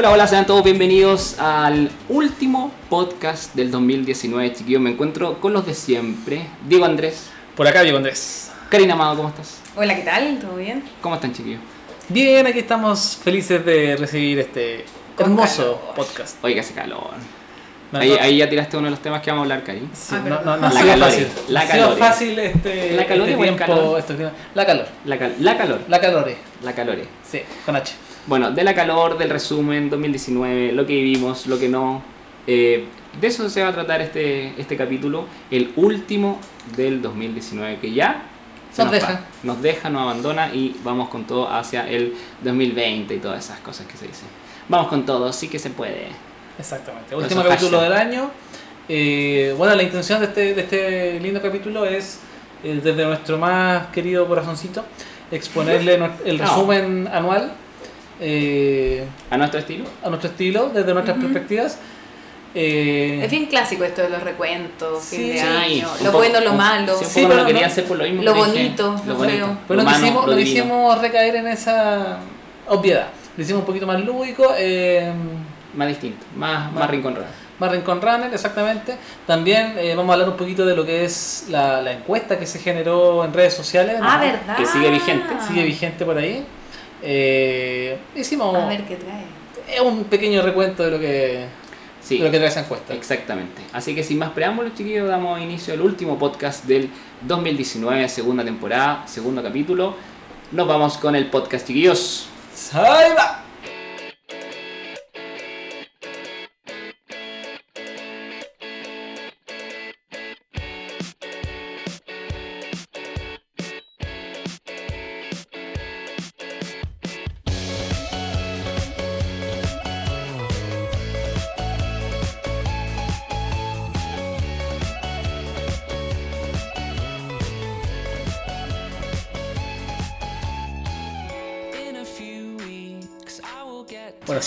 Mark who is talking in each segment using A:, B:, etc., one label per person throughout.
A: Hola, hola, sean todos bienvenidos al último podcast del 2019, chiquillos. Me encuentro con los de siempre. Diego Andrés.
B: Por acá, Diego Andrés.
A: Karina Amado, ¿cómo estás?
C: Hola, ¿qué tal? ¿Todo bien?
A: ¿Cómo están, chiquillos?
B: Bien, aquí estamos felices de recibir este
C: Con
B: hermoso
C: calor.
B: podcast.
A: Oiga, hace calor.
B: No,
A: ahí,
B: no-
A: ahí ya tiraste uno de los temas que vamos a hablar, Cari.
B: sí,
C: Ah,
B: no,
C: pero-
B: no, no
A: La calor,
B: fácil.
A: la
B: No ha sido
A: calor.
B: fácil este,
A: ¿La calor
B: este tiempo.
A: calor?
B: La calor.
A: La, cal- la calor.
B: La calor.
A: La calore.
B: Sí, con H.
A: Bueno, de la calor, del resumen 2019, lo que vivimos, lo que no. eh, de eso se va a tratar este, este capítulo, el último del 2019, que ya se
B: Nos
A: va.
B: deja.
A: Nos deja, nos abandona y vamos con todo hacia el 2020 y todas esas cosas que se dicen. Vamos con todo, sí que se puede.
B: Exactamente. Último capítulo del año. Eh, bueno, la intención de este, de este lindo capítulo es, eh, desde nuestro más querido corazoncito, exponerle el
A: No.
B: resumen anual eh,
A: A nuestro estilo.
B: a nuestro estilo, desde nuestras perspectivas. Eh,
C: Es bien clásico esto de los recuentos, fin de
B: sí,
C: año, lo
A: poco-
C: bueno, lo malo,
A: sí,
B: pero
A: lo quería
B: no-
A: hacer por lo mismo
C: lo
A: dije,
C: bonito, lo feo.
B: Pero
A: lo
B: no quisimos,
A: lo
B: quisimos recaer en esa obviedad. Lo hicimos un poquito más lúdico, eh,
A: Más distinto, más, más,
B: Más-
A: rincón raro.
B: más Rincón Runner, exactamente. También eh, vamos a hablar un poquito de lo que es la, la encuesta que se generó en redes sociales.
C: Ah,
B: ¿no?
C: ¿verdad?
A: Que sigue vigente.
B: Sigue vigente por ahí. Eh, hicimos
C: A ver qué trae.
B: un pequeño recuento de lo que,
A: Sí.
B: de lo que trae esa encuesta.
A: Exactamente. Así que sin más preámbulos, chiquillos, damos inicio al último podcast del 2019, segunda temporada, segundo capítulo. Nos vamos con el podcast, chiquillos.
B: ¡Ahí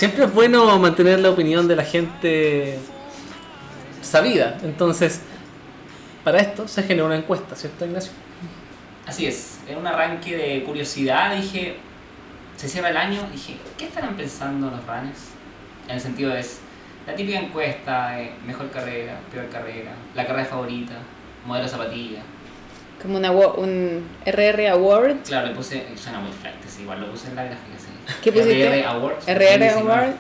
B: siempre es bueno mantener la opinión de la gente sabida. Entonces, para esto se generó una encuesta, ¿cierto, Ignacio?
A: Así es, en un arranque de curiosidad dije, se cierra el año, dije, ¿qué estarán pensando los runners? En el sentido es, la típica encuesta de mejor carrera, peor carrera, la carrera favorita, modelo de zapatilla.
C: Como una, un RR Award.
A: Claro, le puse, suena muy flight, sí, igual lo puse en la gráfica, sí.
C: ¿Qué pusiste?
A: RR Awards.
C: RR
A: 2019.
C: Award.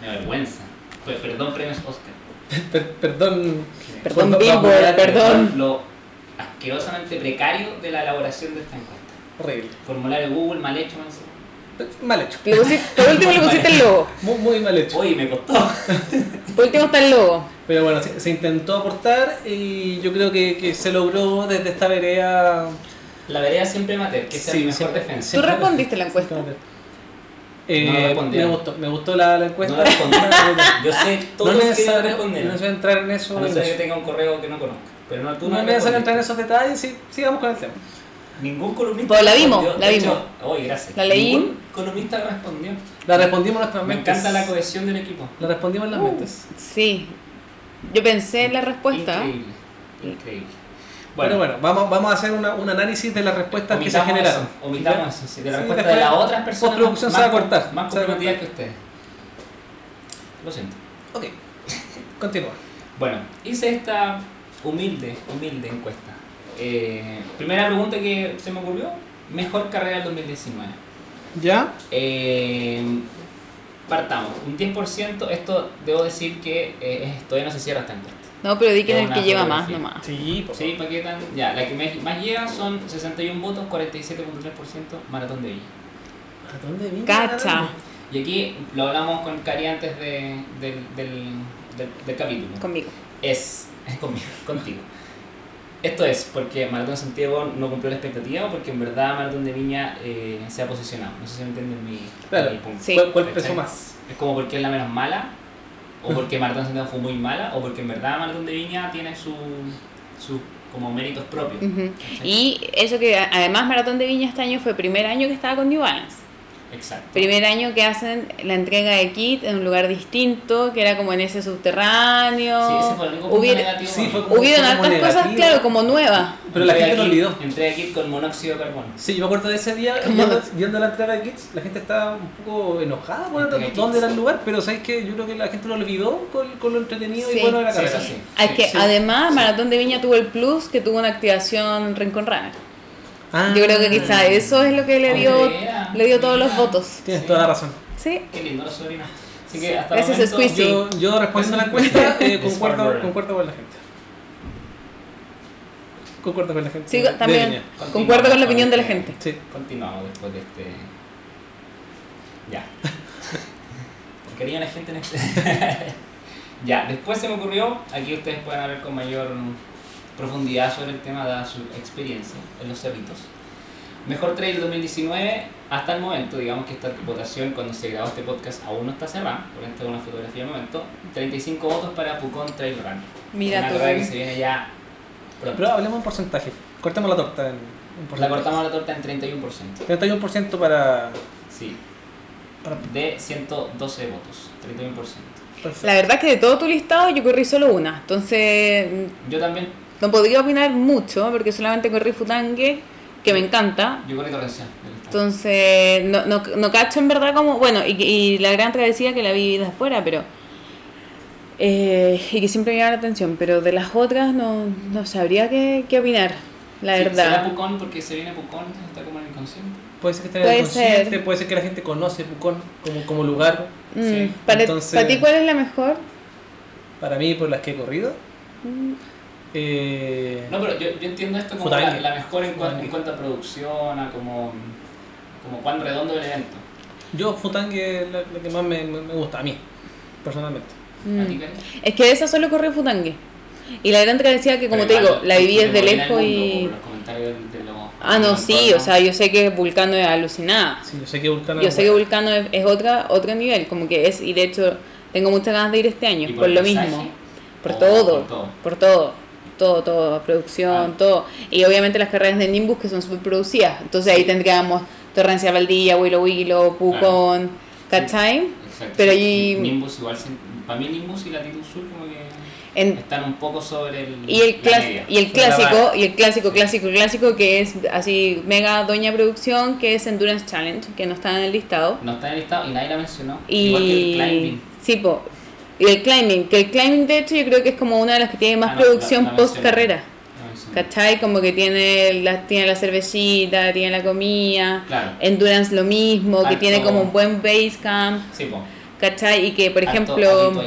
A: Me vergüenza. Pe- Perdón, premios Oscar.
B: Per- perdón.
C: Perdón,
B: Vamos a
C: Billboard,
B: hablar-
C: perdón.
A: Lo asquerosamente precario de la elaboración de esta encuesta.
B: Horrible.
A: Formulario Google mal hecho, man.
B: Mal hecho.
C: Le pusiste- por último le pusiste el logo.
B: Muy, muy mal hecho.
A: Oye, me costó.
C: Por último está el logo.
B: Pero bueno, se, se intentó aportar y yo creo que, que se logró desde esta vereda.
A: La vereda siempre mater, que sea
B: Sí,
A: mi mejor
B: siempre-
A: defensa.
C: ¿Tú respondiste la encuesta?
B: Eh,
A: No
B: me gustó, me gustó la, la encuesta.
A: No respondí. Yo sé todo
B: no
A: lo que responder.
B: no es necesario entrar en eso.
A: A no ser que tenga un correo que no conozca. Pero no, tú
B: no
A: no,
B: es necesario entrar en esos detalles, sí, sigamos con el tema.
A: Ningún columnista
C: Pues la vimos,
A: respondió.
C: la vimos.
A: hecho, Oye, gracias.
C: La leí.
A: Ningún columnista respondió.
B: La respondimos en nuestras
A: Me
B: mentes.
A: encanta la cohesión del equipo.
B: La respondimos en las
C: Uh,
B: mentes.
C: sí. Yo pensé en la respuesta.
A: Increíble. Increíble.
B: Bueno, bueno, vamos, vamos a hacer una, un análisis de las respuestas que se generaron.
A: Eso, omitamos eso. sí, de la
B: Sí,
A: respuesta de las otras personas.
B: postproducción
A: más-
B: se va a
A: más-
B: cortar,
A: Más
B: se va a
A: comprometidas que ustedes. Lo siento.
B: Ok, continúa.
A: Bueno, hice esta humilde, humilde encuesta. Eh, primera pregunta que se me ocurrió, mejor carrera del 2019.
B: ¿Ya?
A: Eh, partamos, un 10%, esto debo decir que eh, todavía no se cierra esta encuesta.
C: No, pero di que
A: Es
C: el que lleva más nomás.
B: Sí, por
A: Sí, ¿para qué tan? Ya, la que me- más lleva son 61 votos, 47.3% Maratón de Villa.
B: ¿A dónde vine?
C: Cacha.
A: Y aquí lo hablamos con Cari antes de- del, del, del, del capítulo.
C: Conmigo.
A: Es, es conmigo, contigo. Esto es porque Maratón de Santiago no cumplió la expectativa o porque en verdad Maratón de Viña eh, se ha posicionado. No sé si me entienden mi,
B: Claro.
A: mi punto.
C: Sí.
B: ¿Cuál, cuál más?
A: Es como porque es la menos mala, o porque Maratón Santiago fue muy mala, o porque en verdad Maratón de Viña tiene sus su, como méritos propios.
C: Y eso que además Maratón de Viña este año fue el primer año que estaba con New Balance.
A: Exacto.
C: Primer año que hacen la entrega de kit en un lugar distinto, que era como en ese subterráneo.
A: Sí, ese fue punto
C: Hubiera-
A: negativo.
B: sí, fue como-
C: Hubieron
B: como
C: hartas cosas,
B: negativo.
C: claro, como nuevas.
B: Pero la
A: Entrega
B: gente lo olvidó.
A: Entrega kit con monóxido de carbono.
B: Sí, yo me acuerdo de ese día, viendo, viendo la entrega de kits, la gente estaba un poco enojada por dónde
A: kits.
B: era el lugar, pero sabes que yo creo que la gente lo olvidó con, con lo entretenido
C: Sí.
B: y bueno de la
A: Sí,
B: carrera.
A: eso sí.
C: Hay que,
B: sí,
C: además,
A: sí.
C: Maratón de Viña tuvo el plus que tuvo una activación Rincón Runner.
B: Ah,
C: Yo creo que quizá eso es lo que le dio,
A: Andrea,
C: le dio todos los votos.
B: Tienes
A: Sí.
B: toda la razón.
C: Sí.
A: Qué lindo la sobrina. Así que hasta
C: Gracias,
A: momento...
C: Squeezy. Sí.
B: Yo, yo respondiendo a la encuesta, eh,
A: Es
B: concuerdo, con la gente. Concuerdo con la gente.
C: Sí, también concuerdo con la opinión de la gente.
B: Sí.
A: Continuamos después de este. Ya. Quería la gente en este. ya, después se me ocurrió, aquí ustedes pueden hablar con mayor profundidad sobre el tema de su experiencia en los cerritos. Mejor trail 2019 hasta el momento, digamos que esta votación cuando se grabó este podcast aún no está cerrada, por esta es una fotografía del momento. 35 votos para Pucón Trail Run.
C: Mira
A: una
C: tú.
A: que se viene ya pronto.
B: Pero hablemos en porcentaje. Cortemos la torta en, en
A: La
B: porcentaje.
A: cortamos la torta en 31%.
B: 31% para,
A: Sí,
B: para
A: de 112 votos, 31%.
B: perfecto.
C: La verdad es que de todo tu listado yo corrí solo una. Entonces
A: Yo también,
C: no podría opinar mucho porque solamente corrí Futangue, que me encanta.
A: yo corrí torrencial.
C: Entonces no, no, no cacho en verdad como... Bueno, y, y la gran travesía que la vi desde afuera, pero... eh, y que siempre me llama la atención, pero de las otras no, no sabría qué, qué opinar, la
A: Sí,
C: verdad.
A: ¿Será Pucón porque se viene Pucón? Está como en el inconsciente.
B: Puede ser que esté en el
C: ser.
B: puede ser que la gente conoce Pucón como, como lugar.
C: Mm,
A: Sí,
C: para,
B: entonces-
C: para ti, ¿cuál es la mejor?
B: Para mí, por las que he corrido.
C: Mm,
B: Eh,
A: No, pero yo, yo entiendo esto como la, la mejor en, en cuanto a producción, a como, como cuán redondo el evento.
B: Yo, Futangue es la, la que más me, me- gusta, a mí, personalmente.
C: mm.
A: ¿A ti, Karen?
C: Es que de esa solo corrí Futangue. Y la gran travesía que, como
A: Pero
C: te
A: igual,
C: digo, la viví desde lejos y...
A: por los comentarios de los-
C: Ah, no, sí, o sea, yo sé que Vulcano es alucinada.
B: Sí, yo sé que Vulcano
C: Yo
B: es
C: sé que. Vulcano es, es otra, otro nivel, como que es, y de hecho tengo muchas ganas de ir este año,
A: ¿Y
C: por, lo mismo. Por
A: ¿O
C: todo,
A: por todo?
C: por todo, todo, todo, producción,
A: Ah.
C: todo. Y obviamente las carreras de Nimbus que son súper producidas, entonces ahí tendríamos Torrencia Valdía, Willow Willow, Pucón, ¿cachai?
A: Exacto.
C: Pero ahí-
A: Nimbus igual, para mí Nimbus y Latitud Sur como que
C: En-
A: están un poco sobre el
C: y el,
A: la
C: clas-
A: media.
C: y el clásico, y el clásico, clásico, clásico, que es así mega doña producción, que es Endurance Challenge, que no está en el listado.
A: No está en el listado y nadie la mencionó. Igual que el
C: Y
A: climbing.
C: sí, po. Y el climbing, que el climbing de hecho yo creo que es como una de las que tiene más
A: Ah, no,
C: producción
A: la- la
C: post carrera.
A: mencionaron.
C: ¿Cachai? Como que tiene la, tiene la cervecita, tiene la comida.
A: Claro.
C: Endurance lo mismo, que tiene como un buen base camp.
A: Sí, po.
C: ¿Cachai? Y que por
A: Harto
C: ejemplo,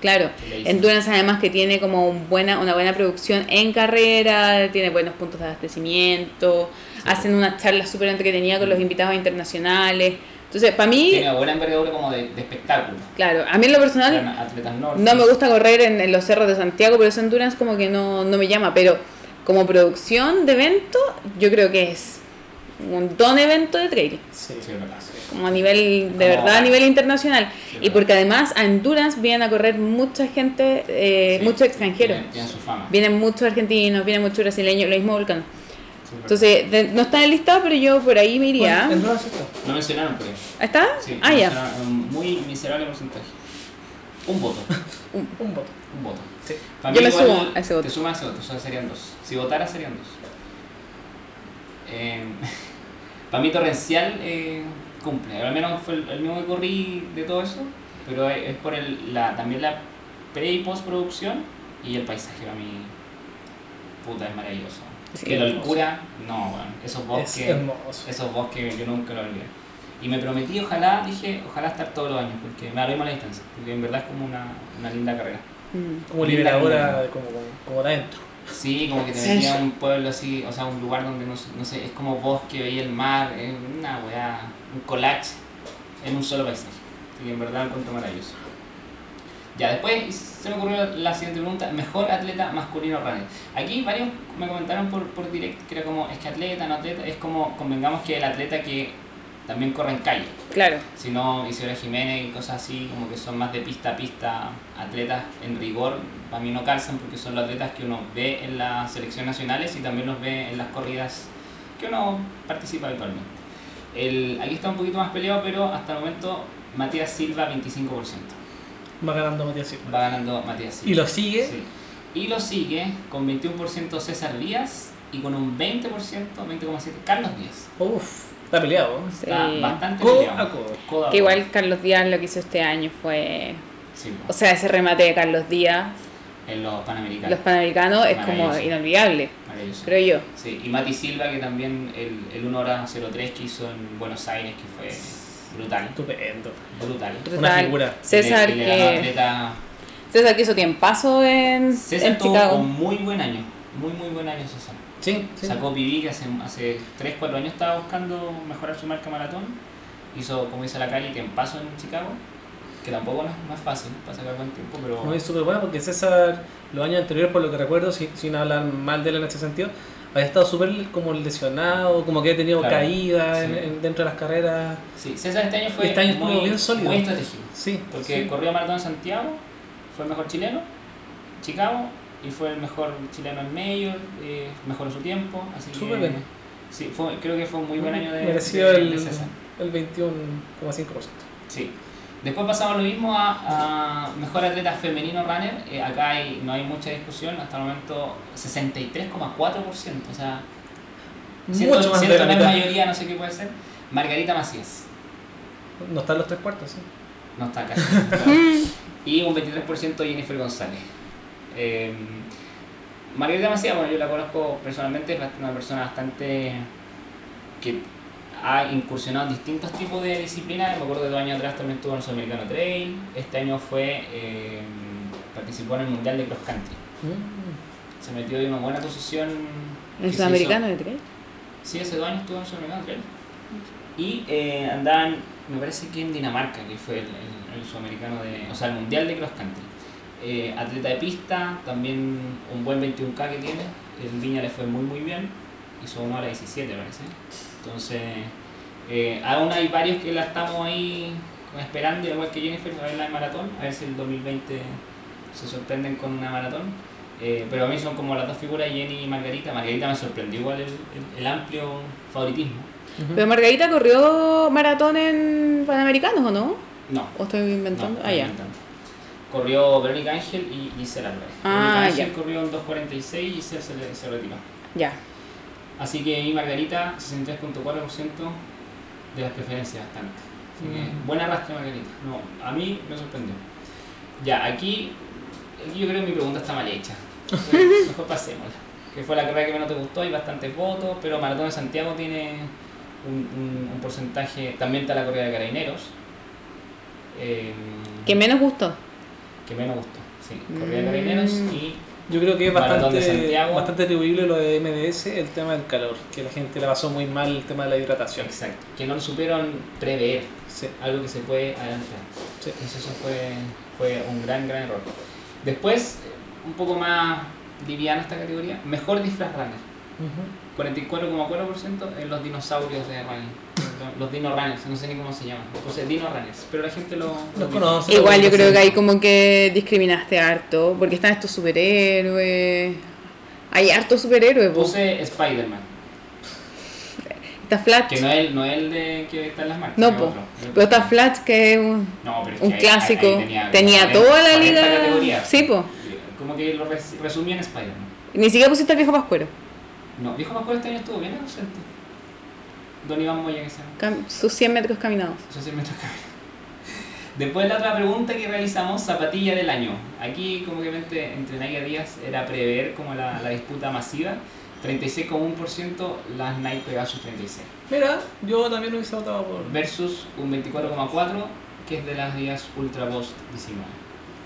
C: claro. Endurance además que tiene como un buena, una buena producción en carrera, tiene buenos puntos de abastecimiento,
A: Sí.
C: hacen unas charlas súper entretenidas con los invitados internacionales. Entonces, para mí,
A: Tiene buena envergadura como de, de espectáculo.
C: claro, a mí en lo personal. No me gusta correr en, en los cerros de Santiago, por eso Endurance como que no, no me llama, pero como producción de evento, yo creo que es un don evento de trail,
B: Sí,
A: Sí, verdad.
C: como a nivel, de
A: Como-
C: verdad, a nivel internacional.
A: Sí,
C: y porque además a Endurance vienen a correr mucha gente, eh,
A: Sí,
C: muchos extranjeros.
A: Tienen, tienen su fama.
C: Vienen muchos argentinos, vienen muchos brasileños, lo mismo Volcano. Entonces, de- no está en el listado, pero yo por ahí me iría.
B: Bueno.
A: No mencionaron, pero.
C: ¿Está?
A: Sí,
C: ah, ya.
A: mencionaron un muy miserable porcentaje. Un voto.
B: Un voto.
A: Un voto.
B: Sí.
A: Para
C: Yo
A: mí
C: me
A: igual
C: sumo a ese voto.
A: Te sumas a ese voto, o sea, serían dos. Si votara, serían dos. Eh, para mí, Torrencial eh, cumple. Al menos fue el, el mismo que corrí de todo eso, pero es, es por el, la, también la pre y postproducción y el paisaje para mí. Puta, es maravilloso.
C: Sí,
A: que la locura, no, bueno, esos
B: Es
A: bosques. Esos bosques yo nunca lo olvidé. Y me prometí, ojalá, dije, ojalá estar todos los años, porque me da la distancia, porque en verdad es como una, una linda carrera.
C: Mm.
B: Como
A: Linda
B: liberadora,
A: carrera.
B: como, como, como de adentro.
A: Sí, como que te
C: Sí.
A: metía a un pueblo así, o sea, un lugar donde no, sé- no sé, es como bosque, veía el mar, es una weá, un collage en un solo paisaje. Así que en verdad lo encuentro maravilloso. Ya, después se me ocurrió la siguiente pregunta, mejor atleta masculino runner. Aquí varios me comentaron por, por direct que era como, es que atleta, no atleta, es como, convengamos que el atleta que también corre en calle.
C: Claro.
A: Si no, Isidora Jiménez y cosas así, como que son más de pista a pista, atletas en rigor, para mí no calzan porque son los atletas que uno ve en las selecciones nacionales y también los ve en las corridas que uno participa habitualmente. El, aquí está un poquito más peleado, pero hasta el momento Matías Silva 25%.
B: Va ganando Matías Silva.
A: Va ganando Matías Silva.
B: ¿Y lo sigue?
A: Sí. Y lo sigue con 21% César Díaz y con un 20%, 20,7% Carlos Díaz.
B: Uf, está peleado. ¿eh?
C: Sí.
A: Está bastante
B: Codo
A: peleado.
B: a codo.
A: Codo a
C: Que igual Carlos Díaz lo que hizo este año fue.
A: Sí,
C: O sea, ese remate de Carlos Díaz,
A: en los Panamericanos.
C: los panamericanos, es como inolvidable,
A: Maravilloso.
C: creo yo.
A: Sí, y Mati Silva, que también el, el 1 hora 03 que hizo en Buenos Aires, que fue brutal.
B: Estupendo.
A: Brutal.
B: Una figura.
C: César,
A: le-
C: que,
A: atleta-
C: César que hizo tiempazo en,
A: César
C: en
A: tuvo
C: Chicago.
A: un muy buen año. Muy, muy buen año César.
B: Sí, sí.
A: Sacó Pibi, que hace, hace 3, 4 años estaba buscando mejorar su marca maratón. Hizo, como dice la Cali, tiempazo en Chicago. Que tampoco no es, es fácil para sacar buen tiempo, pero...
B: No, es súper bueno porque César, los años anteriores, por lo que recuerdo, sin, sin hablar mal de él en ese sentido, había estado súper como lesionado, como que había tenido
A: Claro,
B: caídas en-
A: sí.
B: en- dentro de las carreras.
A: Sí, César este año fue
B: Este año
A: muy,
B: bien sólido.
A: muy estratégico.
B: Sí,
A: Porque
B: sí.
A: corrió maratón en Santiago, fue el mejor chileno, Chicago, y fue el mejor chileno en Mayor, eh, mejoró su tiempo, así
B: Súper
A: que...
B: bien.
A: Sí, fue, creo que fue un muy buen año de,
B: Mereció
A: de-
B: el,
A: de César.
B: el 21,5%.
A: Sí. Después pasamos lo mismo a, a mejor atleta femenino runner. Eh, acá hay, no hay mucha discusión, hasta el momento 63,4%, o sea, siento,
B: Mucho más de
A: siento
B: la
A: es
B: mitad.
A: mayoría, no sé qué puede ser. Margarita Macías,
B: No están los tres cuartos, sí.
A: no está casi. y un 23% Jennifer González. Eh, Margarita Macías, bueno, yo la conozco personalmente, es una persona bastante que ha incursionado en distintos tipos de disciplinas. Me acuerdo que dos años atrás también estuvo en el Sudamericano Trail. Este año fue eh, participó en el Mundial de Cross Country.
B: Mm.
A: Se metió en una buena posición.
C: ¿En Sudamericano de tres?
A: Sí, hace dos años estuvo en el Sudamericano Trail. Y eh, andaban, me parece que en Dinamarca, que fue el, el- el Sudamericano de. O sea, el Mundial de Cross Country. Eh, atleta de pista, también un buen 21K que tiene. En Viña le fue muy, muy bien. Hizo 1 hora 17, parece. Entonces, eh, aún hay varios que la estamos ahí esperando, igual que Jennifer, a ver la de maratón, a ver si el 2020 se sorprenden con una maratón. Eh, pero a mí son como las dos figuras, Jenny y Margarita. Margarita me sorprendió igual el, el- el amplio favoritismo.
C: Pero Margarita corrió maratón en Panamericanos, ¿o no?
A: No,
C: ¿O estoy inventando?
A: no,
C: ah, ya.
A: inventando. Corrió Verónica Ángel y Gisela Álvarez.
C: Ah,
A: Verónica Ángel corrió en 2.46 y Gisela se, le- se retiró.
C: Ya.
A: Así que ahí Margarita, 63.4% de las preferencias bastante. Así que
B: Mm.
A: buena arrastre Margarita. No, a mí me sorprendió. Ya, aquí, aquí yo creo que mi pregunta está mal hecha. Entonces, Mejor pasémosla. Que fue la carrera que menos te gustó, hay bastantes votos, pero Maratón de Santiago tiene un, un- un porcentaje. También está la corrida de carabineros. eh,
C: ¿Qué menos gustó?
A: que menos gustó. Sí, corrida de carabineros
C: Mm.
A: y
B: Yo creo que es bastante, bastante atribuible lo de MDS, el tema del calor, que la gente le pasó muy mal el tema de la hidratación.
A: exacto, que no lo supieron prever.
B: Sí,
A: algo que se puede adelantar.
B: sí.
A: Eso fue, fue un gran, gran error. Después, un poco más liviana esta categoría, mejor disfraz runner.
B: Ujú.
A: 44,4% en los dinosaurios de running. Los- dino runners, no sé ni cómo se llaman. Entonces, dino runners, pero la gente lo...
B: Los
A: lo
B: conoce.
C: Igual yo creo que ahí como que discriminaste harto, porque están estos superhéroes. Hay hartos superhéroes, po.
A: Puse Spider-Man,
C: Está Flash.
A: que no es, el, no es el de que está en las marcas.
C: No, po.
A: otro.
C: Pero está Flash, que es un,
A: No, pero es
C: un
A: que
C: clásico.
A: ahí tenía,
C: toda la
A: 40
C: liga. Sí, po.
A: Como que lo res- resumí en Spider-Man.
C: Ni siquiera pusiste al viejo Pascuero.
A: No, Viejo Pascual este año estuvo bien ausente. Don Iván Moya que se llama.
C: Sus 100 metros caminados.
A: Eso sí me toca. Después la otra pregunta que realizamos, zapatilla del año. Aquí como que mente, entre Nike y Adidas era prever como la, la disputa masiva. 36,1% las Nike Pegasus 36.
B: Mira, yo también hubiese votado por.
A: Versus un 24,4% que es de las Adidas Ultra Boost 19.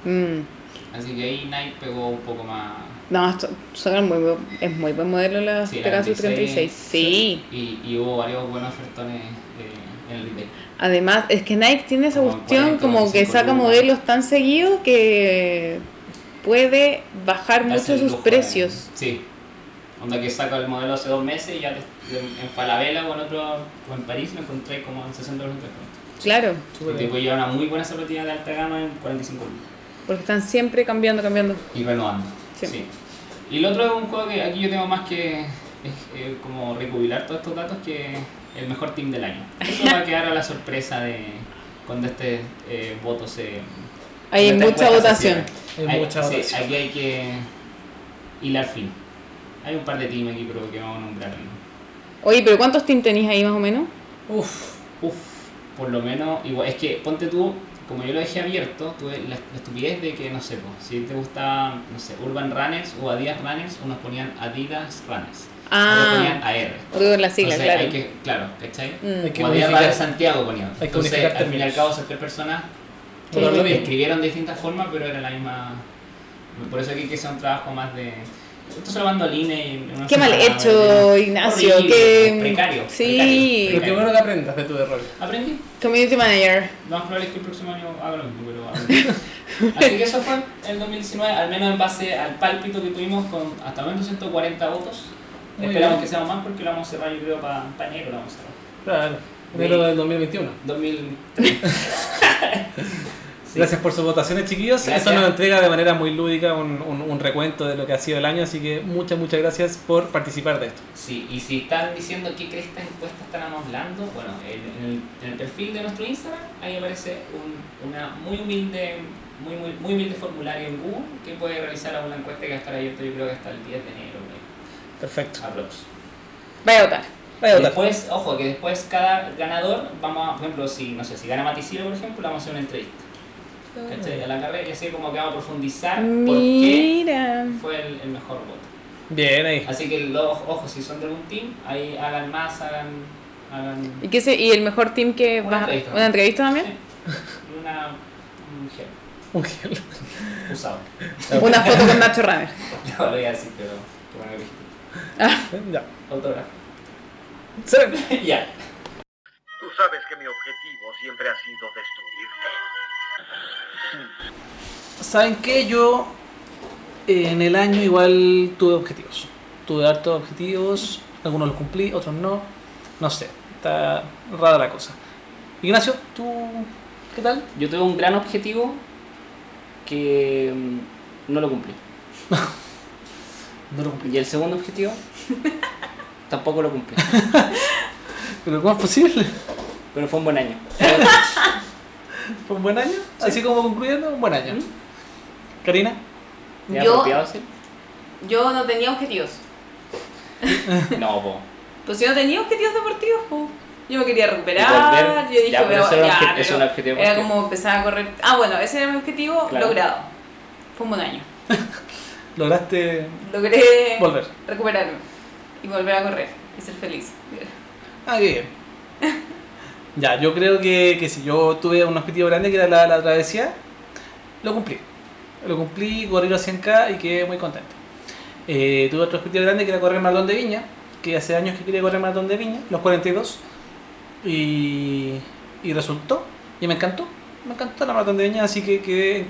C: Mm.
A: Así que ahí Nike pegó un poco más...
C: No, muy, es muy buen modelo la
A: Sí, la
C: Pegasus 36. Sí.
A: Y, y hubo varios buenos ofertones eh, en el retail.
C: Además, es que Nike tiene esa
A: Como
C: cuestión
A: 40,
C: como que
A: 45
C: saca modelos tan seguidos que puede bajar mucho sus precios.
A: sí. Onda que saca el modelo hace dos meses y ya te- en Falabella o en otro, o en París lo encontré como en 60 euros de descuento.
C: Claro,
A: Y te puede llevar una muy buena zapatilla de alta gama en 45 euros.
C: porque están siempre cambiando, cambiando.
A: Y renovando.
C: Sí.
A: Y el otro es un juego que aquí yo tengo más que, es eh, como recopilar todos estos datos que el mejor team del año. Eso va a quedar a la sorpresa de cuando este eh, voto se...
C: Hay
A: esta
C: mucha votación.
A: cierre.
B: Hay mucha
A: sí,
B: votación.
A: aquí hay que hilar fin. Hay un par de teams aquí, pero que vamos a nombrar.
C: Oye, pero ¿cuántos teams tenéis ahí más o menos?
B: Uf,
A: Uf, por lo menos, igual, es que ponte tú, como yo lo dejé abierto, tuve la, la estupidez de que, no sé, pues, si te gusta, no sé, Urban Runners o Adidas Runners, unos ponían Adidas Runners, otros ponían
C: Ah,
A: AR.
C: otro con la sigla,
A: Entonces,
C: claro.
A: hay que, claro, ¿cachai?
C: Mm.
B: Hay que
A: o Adidas Runners Santiago ponían. Entonces, al fin y al cabo son tres personas
C: Sí.
B: Lo
A: escribieron de distintas formas, pero era la misma... Por eso aquí que sea un trabajo más de... Esto se lo mando al INE y
C: Qué mal hecho. Ignacio.
A: Horrible,
C: qué...
A: precario,
C: Sí.
B: pero qué bueno que aprendas de tu error.
A: Aprendí.
C: Community Manager.
A: Lo más probable es que el próximo año haga lo mismo, pero aprendí. Así que eso fue el 2019, al menos en base al pálpito que tuvimos con hasta el momento 140 votos.
B: Muy
A: Esperamos
B: bien.
A: que seamos más porque lo vamos a cerrar, yo creo, para enero lo vamos a cerrar.
B: Claro, enero del 2021.
A: 2003. Sí.
B: Gracias por sus votaciones, chiquillos.
A: Gracias.
B: Eso nos entrega de manera muy lúdica un, un- un recuento de lo que ha sido el año, así que muchas, muchas gracias por participar de esto.
A: Sí, y si están diciendo qué cresta encuesta estamos hablando, bueno, en, en el, en el perfil de nuestro Instagram, ahí aparece un, una muy humilde, muy, muy, muy humilde formulario en Google que puede realizar una encuesta que va a estar abierto yo creo que hasta el 10 de enero, ahí,
B: Perfecto.
A: aprox.
C: Vaya a votar.
B: Vaya a votar.
A: Después, ojo, que después cada ganador, vamos a, por ejemplo, si, no sé, si gana Maticilo, por ejemplo, le vamos a hacer una entrevista, ¿cachai? A la carrera y así como que vamos a profundizar por qué
C: Mira.
A: fue el, el mejor voto.
B: Bien ahí.
A: Así que los ojos, si son de algún team, ahí hagan más, hagan... hagan
C: ¿Y, qué se, ¿Y el mejor team que
A: Una
C: va-
A: entrevista.
C: ¿Una entrevista también?
A: y una... un gel
B: Un gel.
A: usado.
C: Una foto con Nacho Runner.
A: No lo voy a decir, pero... bueno dijiste.
B: Ya.
A: Autógrafo.
B: Sí.
A: ya.
D: Tú sabes que mi objetivo siempre ha sido destruirte.
B: ¿Saben qué? Yo eh, en el año igual tuve objetivos. Tuve hartos objetivos, algunos los cumplí, otros no. No sé, está rara la cosa. Ignacio, ¿tú qué tal?
A: Yo tuve un gran objetivo que mm, no lo cumplí.
B: No lo cumplí.
A: Y el segundo objetivo tampoco lo cumplí.
B: ¿Pero cómo es posible?
A: Pero fue un buen año.
B: ¿Fue un buen año? Así como concluyendo, un buen año. Karina,
A: ¿Es
C: Yo-? Yo no tenía objetivos.
A: No, po.
C: Pues si no tenía objetivos deportivos, po. yo me quería recuperar.
A: volver.
C: Yo dije,
A: Ya, pero
C: "Bueno,
A: eso era
C: ya,
A: un obje-
C: pero
A: es un objetivo
C: Era
A: porque-
C: como empezar a correr. Ah, bueno, ese era mi objetivo
A: Claro.
C: logrado. Fue un buen año.
B: lograste
C: Logré
B: volver.
C: recuperarme y volver a correr y ser feliz.
B: Ah, qué bien. Ya, yo creo que, que si yo tuve un objetivo grande que era la, la travesía, lo cumplí. Lo cumplí, corrí los 100k y quedé muy contento. Eh, tuve otro objetivo grande que era correr maratón de Viña, que hace años que quería correr maratón de Viña, los 42. Y, y resultó, y me encantó. Me encantó la maratón de Viña, así que quedé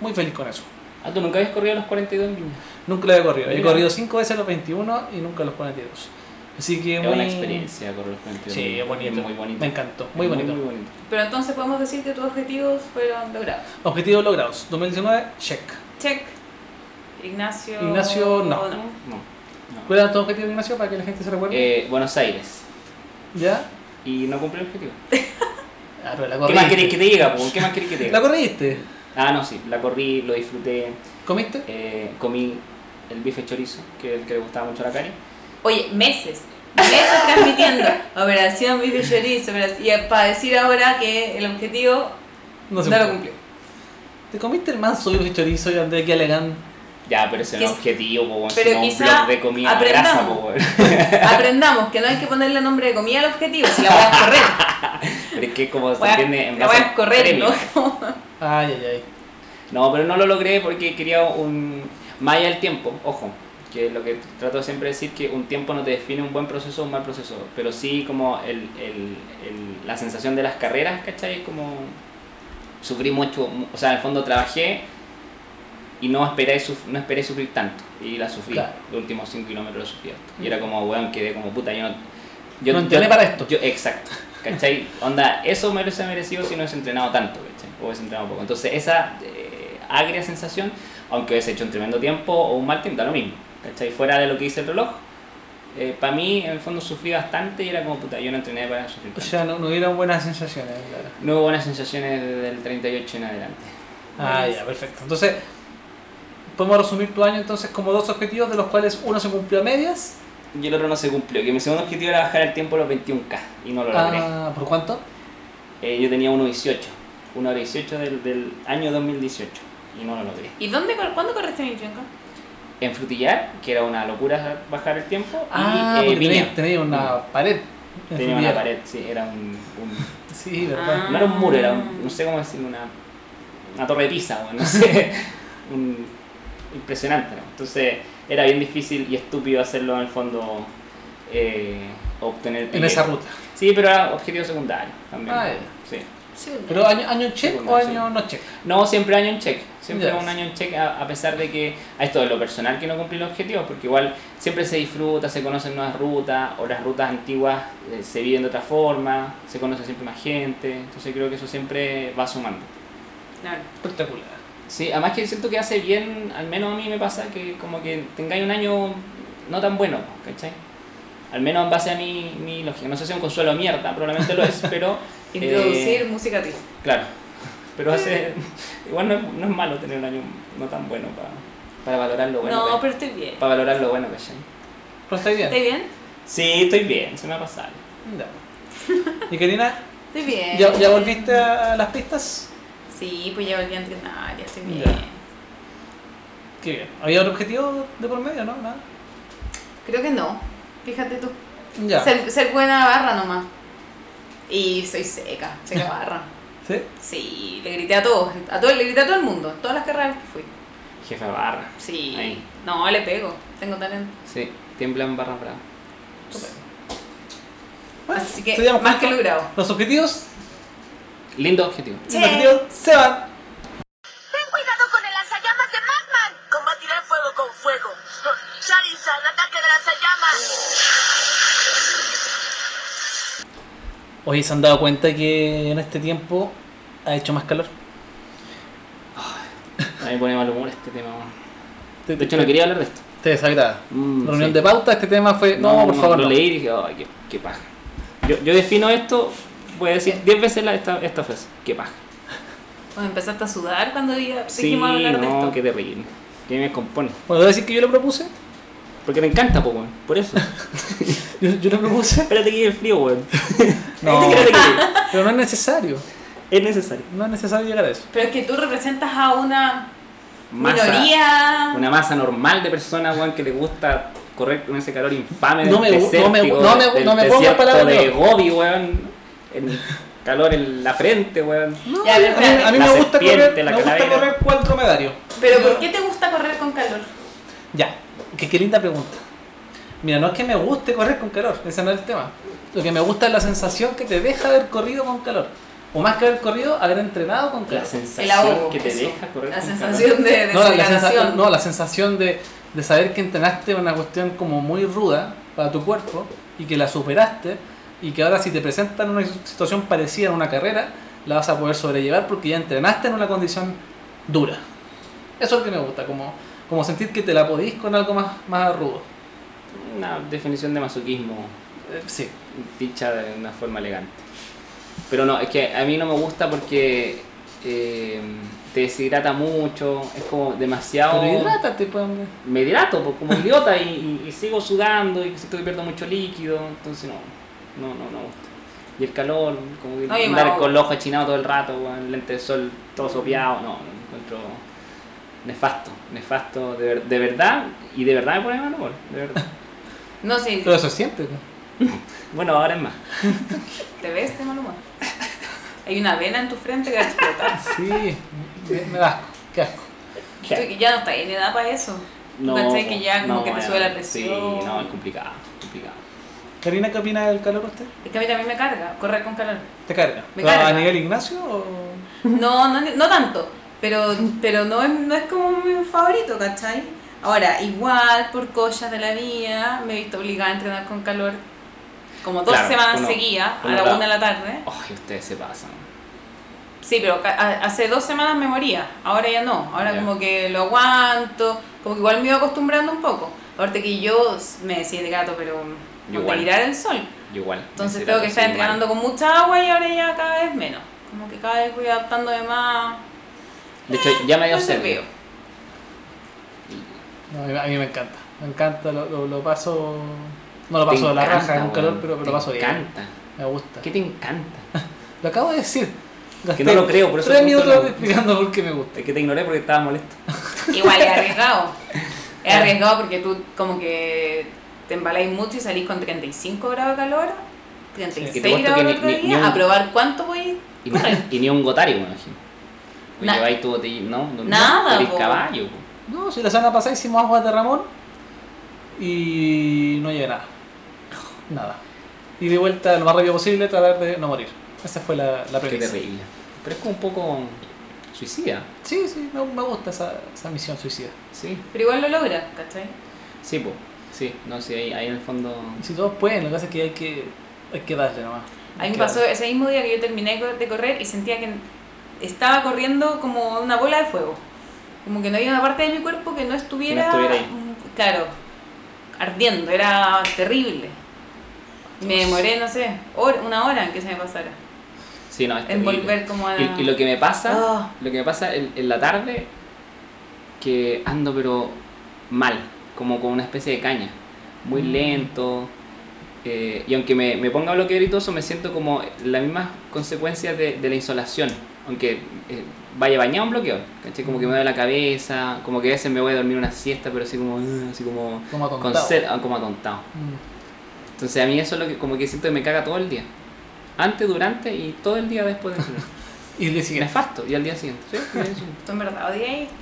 B: muy feliz con eso.
A: Ah, ¿tú nunca habías corrido los 42 en Viña?
B: Nunca lo he corrido. He corrido 5 veces los 21 y nunca los 42. Así que
A: Es
B: muy...
A: una experiencia 42.
B: Sí, es bonito.
A: muy bonito.
B: Me encantó, muy bonito.
A: Muy, bonito.
C: Pero entonces podemos decir que tus objetivos fueron logrados.
B: Objetivos logrados. 2019, check.
C: Check. Ignacio.
B: Ignacio, no.
A: No, no.
B: ¿Cuáles eran tus objetivos, Ignacio, para que la gente se recuerde?
A: Eh, Buenos Aires.
B: ¿Ya?
A: Y no cumplí el objetivo.
B: Ah, pero la
A: ¿Qué más querés que te diga, po? ¿Qué más querés que te
B: ¿La
A: diga?
B: corriste?
A: Ah, no, sí. La corrí, lo disfruté.
B: ¿Comiste?
A: eh, comí el bife chorizo, que es el que le gustaba mucho a la Cari.
C: Oye, meses. Meses transmitiendo. Operación Chorizo. operación- Y para decir ahora que el objetivo no,
B: se
C: lo cumplió.
B: ¿Te comiste el manso y chorizo y andé aquí alegando?
A: Ya, pero ese no es
C: Que-
A: objetivo, po,
C: pero
A: sino un
C: quizá
A: blog de comida
C: aprendamos.
A: grasa, po, weón.
C: Aprendamos que no hay que ponerle nombre de comida al objetivo, si la voy a correr.
A: Pero es que como se entiende en
C: la voy a correr,
A: premio.
C: ¿no?
B: Ay, ay, ay.
A: No, pero no lo logré porque quería un... Más allá del tiempo, ojo, que lo que trato siempre de decir que un tiempo no te define un buen proceso o un mal proceso, pero sí como el, el- el- la sensación de las carreras, ¿cachai? Como sufrí mucho, mu- o sea, en el fondo trabajé y no esperé, suf- no esperé sufrir tanto, y la sufrí,
B: Claro.
A: los últimos 5 kilómetros los sufrí harto. Y era como, weón, quedé como puta, yo no... Yo,
B: No entrené para esto.
A: Yo, exacto, ¿cachai? Onda, eso me hubiese merecido si no hubiese entrenado tanto, ¿cachai? O hubiese entrenado poco. Entonces, esa eh, agria sensación, aunque hubiese hecho un tremendo tiempo o un mal tiempo, da lo mismo, ¿cachai? Fuera de lo que dice el reloj, para mí, en el fondo, sufrí bastante y era como puta, yo no entrené para sufrir.
B: O sea, no, no hubieron buenas sensaciones, claro.
A: No hubo buenas sensaciones desde el 38 en adelante.
B: Ah, ya, perfecto. Entonces, podemos resumir tu año entonces como dos objetivos, de los cuales uno se cumplió a medias.
A: Y el otro no se cumplió, que mi segundo objetivo era bajar el tiempo a los 21K y no lo logré.
B: Ah, ¿Por cuánto?
A: Eh, yo tenía 1.18, 1.18 del, del año 2018 y no lo logré.
C: ¿Y dónde, cuándo corriste mi Vicenca?
A: En Frutillar, que era una locura bajar el tiempo,
B: Ah,
A: y eh,
B: tenía, tenía una pared. en
A: Tenía una pared, sí, era un, un-
B: Sí, verdad.
C: Ah.
A: No era un muro, era un, no sé cómo decirlo, una, una torre de pizza, bueno, no sé. Un- impresionante, ¿no? Entonces era bien difícil y estúpido hacerlo en el fondo, eh, obtener
B: En
A: piquete.
B: esa ruta.
A: Sí, pero era objetivo secundario también.
B: Ah,
A: sí.
C: Sí,
B: Pero año, año check o año
A: sí.
B: no check.
A: No, siempre año en check. Siempre un año en check, a, a pesar de que a esto de lo personal que no cumplí los objetivos, porque igual siempre se disfruta, se conocen nuevas rutas, o las rutas antiguas eh, se viven de otra forma, se conoce siempre más gente, entonces creo que eso siempre va sumando.
C: Claro.
B: Espectacular.
A: Sí, además que siento que hace bien, al menos a mí me pasa que como que tengáis un año no tan bueno, ¿cachai? Al menos en base a mi, mi lógica. No sé si es un consuelo mierda, probablemente lo es, pero
C: Introducir
A: Eh,
C: música a ti.
A: claro. Pero hace, igual no, es- no es malo tener un año no tan bueno para, para valorar lo bueno.
C: no,
A: que-
C: pero estoy bien.
A: Para valorar lo bueno, ¿cachai?
B: ¿Pero estáis bien?
C: ¿Estoy bien?
A: Sí, estoy bien, se me ha pasado.
B: Ya. ¿Y Karina?
C: Estoy bien.
B: ¿Ya, ¿Ya volviste a las pistas?
C: Sí, pues ya volví a entrenar, ya estoy bien.
B: Ya. Qué bien. ¿Había otro objetivo de por medio, no? Nada.
C: Creo que no. Fíjate tú.
B: Ya.
C: Ser, ser buena barra nomás. Y soy seca, seca barra.
B: ¿Sí?
C: Sí, le grité a todos, a todo, le grité a todo el mundo, todas las carreras que fui.
A: Jefe barra.
C: Sí.
A: Ahí.
C: No, le pego, tengo talento.
A: Sí, tiemblan barra brava.
B: Bueno,
C: Así que más que logrado.
B: Los objetivos,
A: Lindo objetivo.
B: los objetivos se van. Oye, ¿se han dado cuenta que en este tiempo ha hecho más calor?
A: A mí me pone mal humor este tema. De hecho, no quería hablar de esto.
B: Te desagrada.
A: Mm,
B: Reunión
A: sí.
B: de pauta, este tema fue. No, por favor.
A: Lo
B: no.
A: leí y dije, ay, qué, qué paja. Yo, yo defino esto, voy a decir 10 veces la, esta, esta frase, qué paja.
C: Pues empezaste a sudar cuando dij-
A: Sí,
C: dijimos hablar de
A: no,
C: esto.
A: qué terrible. Que me compone.
B: Bueno, ¿puedo decir que yo lo propuse?
A: Porque te encanta, po, weón. Por eso.
B: Yo, yo lo propuse.
A: Espérate que llegue el frío, weón.
B: No,
A: Espérate que llegue.
B: pero no es necesario.
A: Es necesario.
B: No es necesario llegar a eso.
C: Pero es que tú representas a una
A: Masa,
C: minoría.
A: Una masa normal de personas, weón, que le gusta correr con ese calor infame del
B: No me no me no me- no me pongas palabras
A: de Gobi, weón. El calor en la frente, weón.
C: Ya, a ver,
B: A mí, a mí me gusta correr,
A: la
B: me gusta correr cuatro medarios.
C: Pero ¿por qué te gusta correr con calor?
B: Ya, que qué linda pregunta. Mira, no es que me guste correr con calor, ese no es el tema. Lo que me gusta es la sensación que te deja haber corrido con calor. O más que haber corrido, haber entrenado con
A: La
B: calor.
C: El
A: sensación
C: ahogo.
A: que te
C: eso.
A: deja correr
C: La
A: con
C: sensación de
B: No, la, la sensación, no, la sensación de, de saber que entrenaste una cuestión como muy ruda para tu cuerpo y que la superaste y que ahora si te presentan una situación parecida en una carrera, la vas a poder sobrellevar porque ya entrenaste en una condición dura. Eso es lo que me gusta, como, como sentir que te la podís con algo más, más rudo.
A: Una definición de masoquismo
B: Eh, sí.
A: dicha de una forma elegante. Pero no, es que a mí no me gusta porque eh, te deshidrata mucho, es como demasiado...
B: Pero hidrátate, pues, hombre.
A: Me hidrato pues, como idiota y, y- y sigo sudando y siento que pierdo mucho líquido, entonces no, no, no, no me gusta. Y el calor, como que
C: No,
A: andar con los ojos achinados todo el rato, con lente de sol todo sopeado, no, lo encuentro nefasto, nefasto de, ver- de verdad, y de verdad me pone mal humor, de verdad.
C: No, sí,
B: Pero eso es siempre.
A: Bueno, ahora es más.
C: te ves de mal humor. Hay una vena en tu frente que va a explotar.
B: Sí, me, me da asco, qué asco.
C: Tú que ya no estás en edad para eso. ¿Tú cachai que ya como que te sube la presión?
A: Sí, no, es complicado, complicado.
B: Karina, ¿qué opina del calor usted?
C: Es que a mí también me carga correr con calor.
B: ¿Te carga?
C: Me
B: ¿A-
C: carga.
B: ¿A nivel Ignacio o...?
C: No, no, no tanto, pero, pero no, es, no es como mi favorito, ¿cachai? Ahora, igual, por cosas de la vida, me he visto obligada a entrenar con calor como dos
A: Claro,
C: semanas
A: uno-
C: seguidas, a la
A: la-
C: una de la tarde.
A: Ay, ustedes se pasan.
C: Sí, pero hace dos semanas me moría, ahora ya no, ahora
A: Ya.
C: como que lo aguanto, como que igual me iba acostumbrando un poco, Aparte que yo me deshidrato, pero
A: Yo
C: con
A: igual.
C: tirar el sol.
A: Yo igual.
C: Entonces tengo que estar entrenando con mucha agua y ahora ya cada vez menos. Como que cada vez voy adaptándome más.
A: De hecho, ya me dio
C: veo.
B: No, a, mí, me encanta. Me encanta, lo, lo, lo paso. No lo paso de la
A: encanta,
B: raja en un calor, pero, pero
A: te
B: lo paso bien.
A: encanta.
B: Me gusta.
A: ¿Qué te encanta?
B: Lo acabo de decir. Gasté
A: no lo creo, por eso
B: Tres minutos
A: lo-
B: explicando por qué me gusta.
A: Es que te ignoré porque estaba molesto.
C: Igual es arriesgado. Es arriesgado porque tú como que te embaláis mucho y salís con 35 grados de calor,
A: Y te
C: 36
A: cuento
C: grados
A: que ni-
C: otro
A: ni- ni
C: día,
A: un-
C: a probar cuánto voy
A: Y, ni- y ni un gotario, me imagino.
C: Na-
A: lleváis tu botella, no, no,
C: Nada,
A: no, caballo, po.
B: No, si la semana pasada hicimos aguas de Ramón y no llegué a nada. Nada. Y de vuelta lo más rápido posible, tratar de no morir. Esa fue la, la
A: Qué terrible. Pero es como un poco suicida,
B: Sí, sí, me, me gusta esa, esa misión suicida.
A: sí.
C: Pero igual lo logra, ¿cachai?
A: Sí, pues. Sí, no, sí, ahí, ahí en el fondo.
B: Si todos pueden, lo que pasa es que hay que, hay que darle nomás.
C: A mí
B: Hay que
C: pasó ese mismo día que yo terminé de correr y sentía que estaba corriendo como una bola de fuego. Como que no había una parte de mi cuerpo que no estuviera,
A: estuviera ahí.
C: mm, claro, ardiendo, era terrible. Me demoré, no sé, una hora en que se me pasara.
A: Sí, no, es
C: En volver como a...
A: Y, y lo que me pasa,
C: Ah.
A: lo que me pasa en, en la tarde, que ando pero mal, como con una especie de caña, muy
C: Mm.
A: lento. eh, y aunque me, me ponga todo eso, me siento como las mismas consecuencias de, de la insolación. Aunque eh, vaya bañado en bloqueador, ¿cachai? Como que me duele la cabeza, como que a veces me voy a dormir una siesta, pero así como, uh, así como,
B: Como
A: con
B: atontado.
A: sed, ah, como atontado.
B: Mm.
A: Entonces a mí eso es lo que como que siento que me caga todo el día. Antes, durante y todo el día después de.
B: Y el día siguiente.
A: Nefasto. Y al día siguiente. Sí.
C: ¿Tú en verdad odias esto?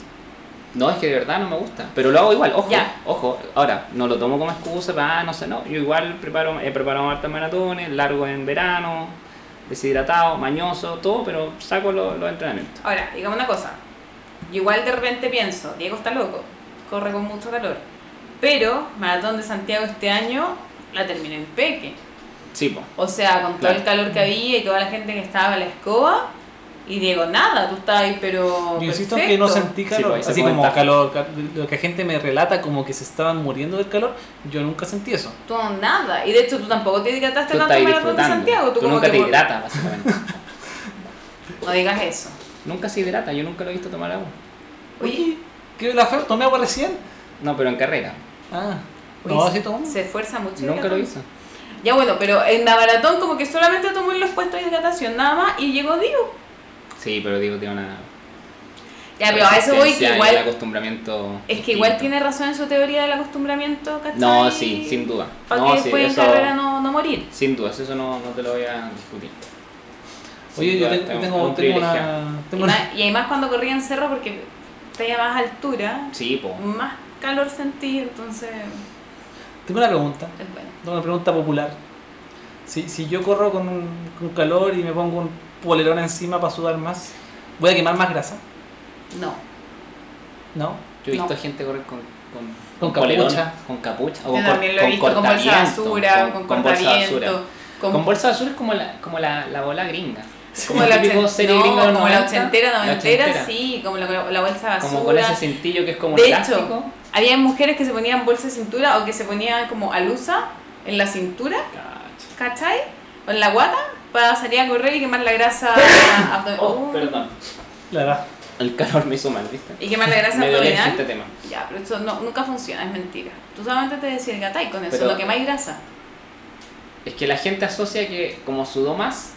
A: No, es que de verdad no me gusta. Pero lo hago igual, ojo,
C: Ya.
A: ojo. Ahora, no lo tomo como excusa para, ah, no sé, no. Yo igual preparo, he preparado hartas maratones, largo en verano, deshidratado, mañoso, todo, pero saco los, los entrenamientos.
C: Ahora, digamos una cosa. Yo igual de repente pienso, Diego está loco, corre con mucho calor. Pero Maratón de Santiago este año la terminé en Peque.
A: Sí, po.
C: O sea, con todo
A: Claro.
C: el calor que había y toda la gente que estaba a la escoba. Y Diego, nada, tú estabas ahí, pero.
B: Yo insisto en que no sentí
A: Sí,
B: calor,
A: pues, ahí se
B: así como calor, ca- lo que gente me relata como que se estaban muriendo del calor, yo nunca sentí eso.
C: Tú nada. Y de hecho, tú tampoco te hidrataste tanto
A: estás
C: en Maratón de. Santiago. Tú,
A: Tú
C: como
A: nunca
C: que
A: te hidratas, básicamente.
C: No digas eso.
A: nunca se hidrata, yo nunca lo he visto tomar agua.
C: Oye,
B: ¿qué la feo? ¿Tomé agua recién?
A: No, pero en carrera.
B: Ah,
C: oye,
B: no,
C: se-
B: sí tomo.
C: se esfuerza mucho.
A: Nunca lo visto.
C: Ya bueno, pero en la maratón como que solamente tomó en los puestos de hidratación nada más y llegó Diego.
A: Sí, pero digo, tiene una.
C: Ya, pero a eso voy que
A: el
C: igual...
A: acostumbramiento.
C: Es que igual tiene razón en su teoría del acostumbramiento, ¿cachai?
A: No, sí, sin duda.
C: Para
A: No,
C: que
A: sí,
C: en
A: eso-
C: carrera no, no morir.
A: Sin dudas, eso no, no te lo voy a discutir.
B: Oye,
A: Sin
B: yo
A: duda,
B: tengo,
A: es
B: tengo,
A: un
B: tengo
A: privilegiado.
B: una...
C: Y,
B: Tengo una...
C: más- y además cuando corría en cerro porque tenía más altura,
A: Sí, po.
C: más calor sentí, entonces
B: Tengo una pregunta.
C: es bueno.
B: Tengo una pregunta popular. Si, si yo corro con, un, con calor y me pongo un polerón encima para sudar más, ¿voy a quemar más grasa?
C: No.
B: ¿No?
A: Yo he visto
C: No.
A: gente correr con, con,
B: Con
A: polerón,
B: capucha.
A: con capucha. O
C: Yo
A: con,
C: también lo he
A: con
C: visto con bolsa de basura, con,
A: con bolsa de basura.
C: con,
A: Con bolsa de basura es como la, como la, la bola gringa.
C: como la,
A: típico
C: ochen-
A: serie
C: no, como la
A: 90,
C: ochentera,
A: la
C: noventera,
A: ochentera.
C: sí, como la, la bolsa de basura.
A: Como con ese cintillo que es como
C: de hecho, había mujeres que se ponían bolsa de cintura o que se ponían como alusa en la cintura,
A: Cacha.
C: ¿cachai? O en la guata para salir a correr y quemar la grasa abdominal.
A: Oh, perdón.
B: La verdad.
A: El calor me hizo mal, ¿viste?
C: Y quemar la grasa
A: Me
C: abdominal.
A: este tema.
C: Ya, pero eso no, nunca funciona, es mentira. Tú solamente te deshidratáis con eso,
A: Pero-
C: no quemáis grasa.
A: Es que la gente asocia que como sudó más,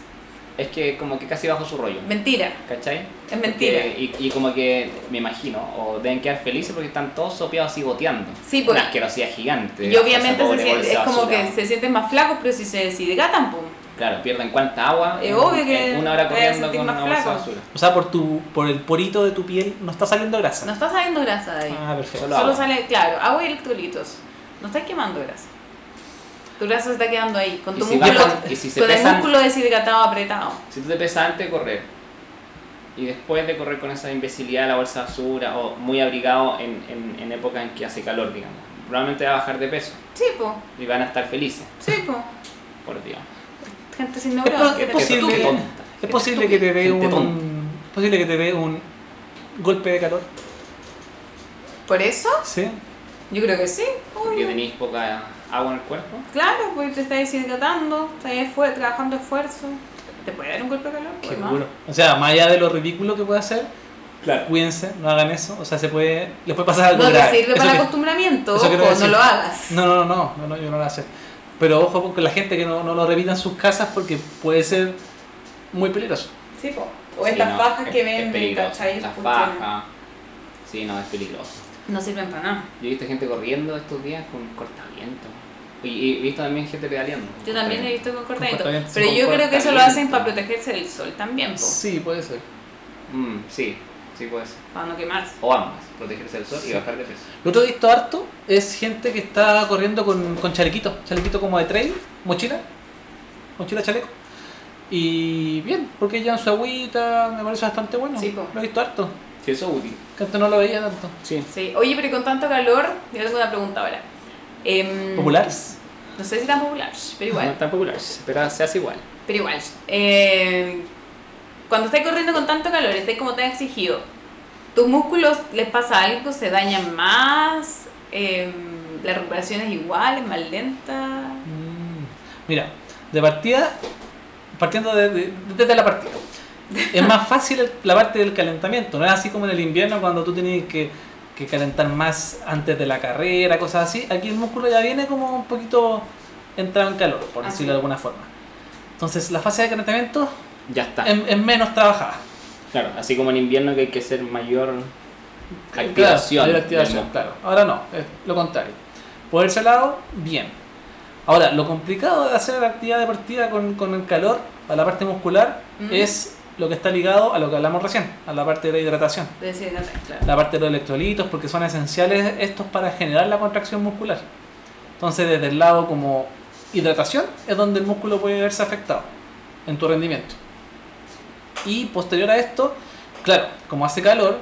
A: es que como que casi bajo su rollo.
C: Mentira.
A: ¿Cachai?
C: Es mentira.
A: Porque- y, y como que, me imagino, o deben quedar felices porque están todos sopeados y goteando.
C: Sí, pues.
A: Una asquerosidad gigante.
C: Y obviamente se
A: pobre
C: sien-
A: bolsa
C: es como que se sienten más flacos, pero si se deshidratan, pum.
A: Claro, pierden cuánta agua.
C: Es
A: en-
C: obvio que
A: en una hora corriendo con una bolsa de basura.
B: O sea, por tu por el porito de tu piel no está saliendo grasa.
C: No está saliendo grasa de ahí.
B: Ah, perfecto.
A: Solo
C: Solo
A: agua.
C: sale, claro, agua y electrolitos. No estás quemando grasa. Tu grasa se está quedando ahí, con tu
A: si
C: músculo,
A: bajan- y si se
C: con el músculo deshidratado apretado.
A: Si tú te pesas antes de correr y después de correr con esa imbecilidad de la bolsa de basura o muy abrigado en, en, en época en que hace calor, digamos, probablemente va a bajar de peso
C: Sí, po,
A: y van a estar felices,
C: sí, po.
A: por Dios.
C: Gente sin
B: Es,
C: neuronas.
B: es posible, es posible que te dé un es posible que te dé un golpe de calor.
C: ¿Por eso?
B: ¿Sí?
C: Yo creo que sí,
A: Porque tenéis poca agua en el cuerpo.
C: Claro, porque te estás deshidratando, estás esfuer- trabajando esfuerzo. ¿Te puede dar un golpe de calor?
B: Qué
C: Pues, ¿no?
B: duro. O sea, más allá de lo ridículo que puede hacer,
A: Claro.
B: cuídense, no hagan eso. O sea, se puede, les puede pasar algo
C: No te sirve para acostumbramiento,
B: quiero
C: ojo, no lo hagas.
B: No, no, no, no, no, yo no lo voy a hacer. Pero ojo con la gente que no, no lo repita en sus casas porque puede ser muy peligroso.
C: Sí, po. O
A: Sí,
C: estas
A: no,
C: fajas
A: es-
C: que
A: peligroso.
C: ¿cachai?
A: Las fajas. Sí, no, es peligroso.
C: No sirven para nada.
A: Yo he visto gente corriendo estos días con cortaviento. Y y he visto también gente pedaleando.
C: Yo también he
A: cortaviento.
C: visto con cortadito.
B: cortadito,
C: Pero
A: con
C: yo creo que eso lo hacen para protegerse del sol también, po.
B: Sí, puede ser.
A: Mm, sí, sí puede ser.
C: Para no quemarse.
A: O ambas, protegerse del sol y bajar de peso.
B: Lo otro que he visto harto es gente que está corriendo con, con chalequito, chalequito como de trail, mochila, mochila chaleco. Y bien, porque llevan su agüita, me parece bastante bueno.
C: Sí.
B: Lo he visto harto,
A: Sí, eso es útil.
B: que antes no lo veía tanto.
A: Sí.
C: Sí. Oye, pero con tanto calor, yo tengo una pregunta ahora. Em,
B: ¿Populares?
C: No sé si tan popular, pero
A: No
C: igual.
A: es tan popular, pero se hace igual.
C: Pero igual. Eh, cuando estáis corriendo con tanto calor, estáis como tan exigido, ¿tus músculos les pasa algo? ¿Se dañan más? Eh, ¿La recuperación es igual? ¿Es más lenta?
B: Mm, Mira, de partida, partiendo de- de- desde la partida, es más fácil la parte del calentamiento, no es así como en el invierno cuando tú tienes que, que calentar más antes de la carrera, cosas así. Aquí el músculo ya viene como un poquito entrado en calor, por decirlo de alguna forma. Entonces la fase de calentamiento
A: Ya está.
B: es, es menos trabajada.
A: Claro, así como en invierno que hay que hacer mayor
B: Claro,
A: activación.
B: mayor
A: del
B: activación, claro. Ahora no, es lo contrario. Por ese lado, bien. Ahora, lo complicado de hacer la actividad deportiva con, con el calor, a la parte muscular,
C: Mm.
B: es lo que está ligado a lo que hablamos recién, a la parte de la hidratación.
C: De claro.
B: La parte de los electrolitos, porque son esenciales estos para generar la contracción muscular. Entonces, desde el lado como hidratación, es donde el músculo puede verse afectado en tu rendimiento. Y posterior a esto, claro, como hace calor,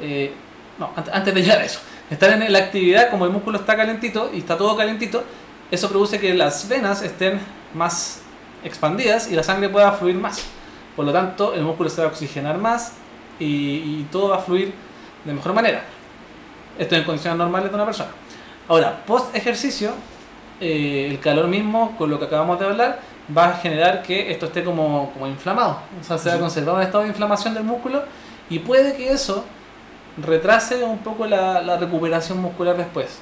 B: eh, no, ant- antes de llegar a eso, estar en la actividad, como el músculo está calentito y está todo calentito, eso produce que las venas estén más expandidas y la sangre pueda fluir más. Por lo tanto, el músculo se va a oxigenar más y, y todo va a fluir de mejor manera. Esto en condiciones normales de una persona. Ahora, post ejercicio, eh, el calor mismo, con lo que acabamos de hablar, va a generar que esto esté como, como inflamado. O sea, se va a conservar un estado de inflamación del músculo y puede que eso retrase un poco la, la recuperación muscular después.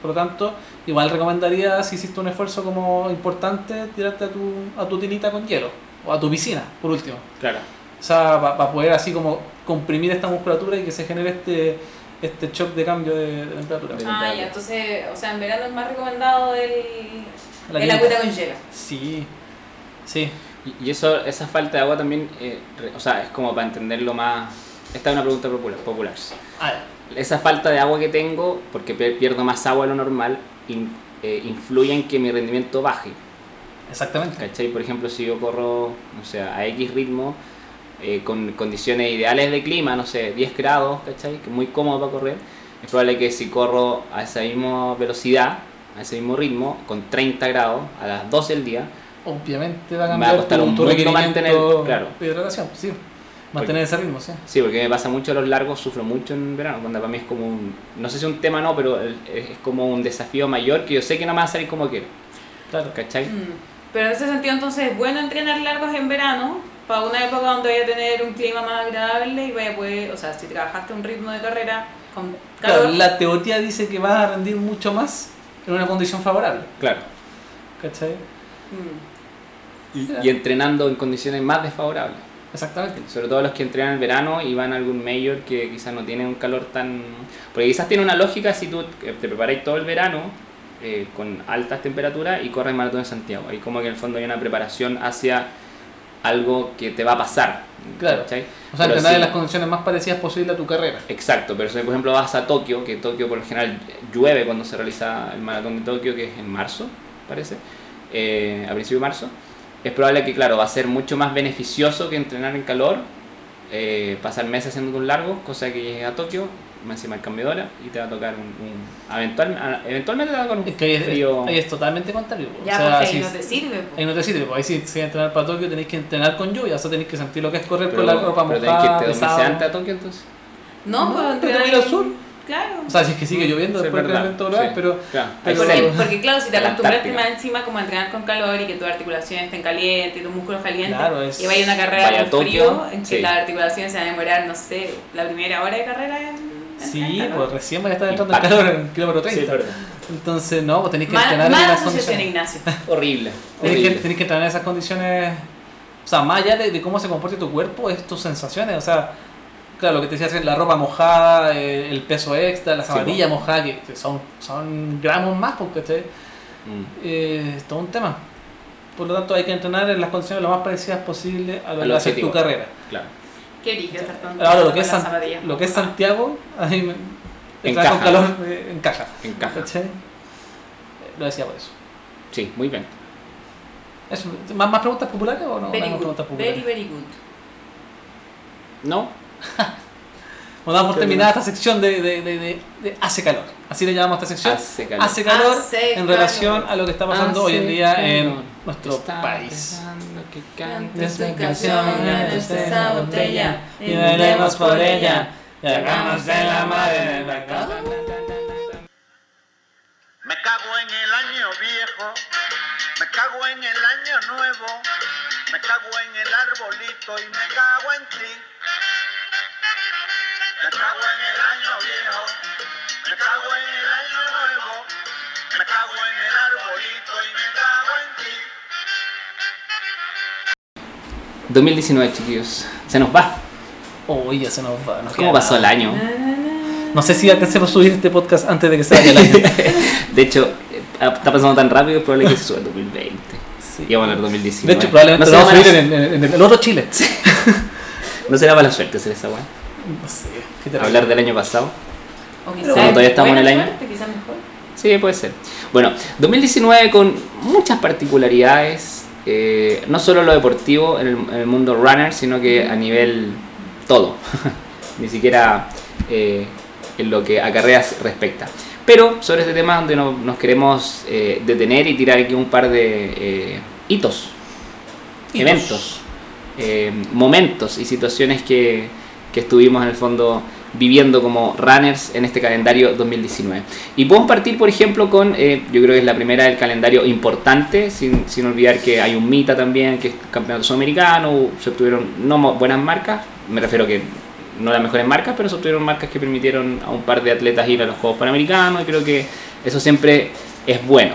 B: Por lo tanto, igual recomendaría, si hiciste un esfuerzo como importante, tirarte a tu, a tu tinita con hielo. O a tu piscina, por último.
A: Claro.
B: O sea, para poder así como comprimir esta musculatura y que se genere este, este shock de cambio de, de temperatura.
C: Ah, ya, entonces, o sea, en verano es más recomendado el,
B: La
C: el agüita con hielo.
B: Sí, sí.
A: Y, y eso, esa falta de agua también, eh, re- o sea, es como para entenderlo más. Esta es una pregunta popular. popular.
B: Ah,
A: Esa falta de agua que tengo, porque pierdo más agua de lo normal, in- eh, influye en que mi rendimiento baje.
B: exactamente.
A: ¿Cachai? Por ejemplo, si yo corro, o sea, a X ritmo, eh, con condiciones ideales de clima, no sé, 10 grados, ¿cachai? Que es muy cómodo para correr. Es probable que si corro a esa misma velocidad, a ese mismo ritmo, con 30 grados, a las 12 del día,
B: Obviamente va a
A: Me va a
B: cambiar
A: costar un
B: tu
A: mantener- claro.
B: de hidratación. Sí, mantener ese ritmo, sí.
A: Sí, porque me pasa mucho a los largos, sufro mucho en verano, cuando para mí es como un, no sé si es un tema no, pero es como un desafío mayor que yo sé que no me va a salir como quiero,
B: Claro.
A: ¿cachai?
C: Mm. Pero en ese sentido, entonces, es bueno entrenar largos en verano para una época donde vaya a tener un clima más agradable y vaya a poder, o sea, si trabajaste un ritmo de carrera con
B: Claro, la teoría dice que vas a rendir mucho más en una condición favorable.
A: Claro.
B: ¿Cachai?
C: Mm.
A: Y, y entrenando en condiciones más desfavorables.
B: Exactamente.
A: Sobre todo los que entrenan en verano y van a algún mayor que quizás no tiene un calor tan... Porque quizás tiene una lógica si tú eh, te preparáis todo el verano eh, con altas temperaturas y corres maratón en Santiago. Ahí como que en el fondo hay una preparación hacia algo que te va a pasar.
B: Claro.
A: ¿cachai?
B: O sea, entrenar en las condiciones más parecidas posibles a tu carrera.
A: Exacto, pero si por ejemplo vas a Tokio, que Tokio por lo general llueve cuando se realiza el maratón de Tokio, que es en marzo, parece, eh, a principio de marzo, es probable que, claro, va a ser mucho más beneficioso que entrenar en calor, eh, pasar meses haciendo un largo, cosa que llegues a Tokio, más encima el cambio de hora, y te va a tocar un... un- eventual- eventualmente te va a tocar un
B: Es que ahí es,
A: frío...
B: ahí es totalmente contrario. po.
C: Ya,
B: o sea,
C: porque ahí
B: si-
C: no te sirve. po.
B: ahí no te sirve, po. ahí si, si vas a entrenar para Tokio tenéis que entrenar con lluvia, o sea, tenéis que sentir lo que es correr
A: pero,
B: con la ropa
A: pero tenés que
B: mojada,
A: irte dos meses antes a Tokio, entonces...
C: No,
B: No,
C: pues
B: pero
C: entrenar
B: te voy al sur.
C: Claro.
B: O sea, si es que sigue lloviendo
A: Sí,
B: después
A: es
B: del
A: verdad,
B: evento global,
A: sí.
B: pero...
A: Claro.
B: pero-
C: Porque, claro, si te acostumbraste más encima como a entrenar con calor y que tus articulaciones estén calientes y tus músculos calientes
B: Claro, es-
C: y vaya a una carrera
A: Vaya
C: con frío en que
A: sí.
C: las articulaciones se van a demorar, no sé, la primera hora de carrera en,
B: Sí, pues recién van a estar entrando en calor en kilómetro 30.
A: Sí, es verdad.
B: Entonces, no, pues tenéis que
C: Mal-
B: entrenar en
C: asociación,
B: condiciones.
C: Ignacio.
A: Horrible.
B: Tenéis que,
A: horrible.
B: tenéis que entrenar en esas condiciones. O sea, más allá de, de cómo se comporte tu cuerpo, es tus sensaciones. O sea, claro, lo que te decía es la ropa mojada, eh, el peso extra, la
A: Sí,
B: zapatilla mojada, que que son, son gramos más, porque este,
A: Mm.
B: eh, es todo un tema. Por lo tanto, hay que entrenar en las condiciones lo más parecidas posible a lo que ser tu carrera.
A: Claro.
C: Qué tan
B: Ahora, lo que es, San- lo que es. Santiago, a mí me, entrenar con
A: Encaja.
B: calor eh, encaja.
A: Encaja.
B: Eh, Lo decía por eso.
A: Sí, muy bien.
B: Eso, ¿Más, ¿Más preguntas populares o no?
C: Very good,
B: preguntas populares.
C: very, very good.
A: ¿No?
B: Nos damos por terminada esta sección de, de, de, de- de Hace Calor. Así le llamamos a esta sección.
A: Hace calor.
B: Hace calor
C: Hace
B: en
C: calor.
B: relación a lo que está pasando hoy en día en
A: Hace
B: nuestro
A: Está
B: país.
A: que
C: Cante
A: cante
C: su canción en esa botella
B: y bailemos por ella y hagamos de la madre en la cama.
D: Me cago en el año viejo, me cago en el año nuevo, me cago en el arbolito y me cago en ti. Me cago en el año viejo, me cago en el año nuevo, me cago en el arbolito y me cago en ti.
A: 2019, chiquillos. Se nos va.
B: Uy, ya se nos va. nos
A: ¿Cómo
B: queda
A: pasó el
B: nada.
A: año?
B: No sé si alcancemos a subir este podcast antes de que se vaya el año.
A: De hecho, eh, está pasando tan rápido que es probable que se suba el 2020.
B: Sí.
A: Y vamos a
B: De
A: 2019.
B: hecho, probablemente
A: no
B: lo vamos a subir en, en- en el otro Chile.
A: No será mala suerte hacer esa weá.
B: No sé. ¿qué te
A: Hablar del año pasado.
C: O
B: Pero
C: quizás
A: todavía estamos en el año.
C: suerte, quizás mejor.
A: Sí, puede ser. Bueno, 2019 con muchas particularidades, eh, no solo lo deportivo en el, en el mundo runner, sino que a nivel todo, ni siquiera eh, en lo que a carreras respecta. Pero sobre este tema donde no- nos queremos eh, detener y tirar aquí un par de eh, hitos,
B: Hitos.
A: eventos, eh, momentos y situaciones que, que estuvimos en el fondo viviendo como runners en este calendario 2019. Y podemos partir, por ejemplo, con, eh, yo creo que es la primera del calendario importante, sin, sin olvidar que hay un Mita también, que es campeonato sudamericano, se obtuvieron no buenas marcas, me refiero que no las mejores marcas, pero se obtuvieron marcas que permitieron a un par de atletas ir a los Juegos Panamericanos y creo que eso siempre es bueno.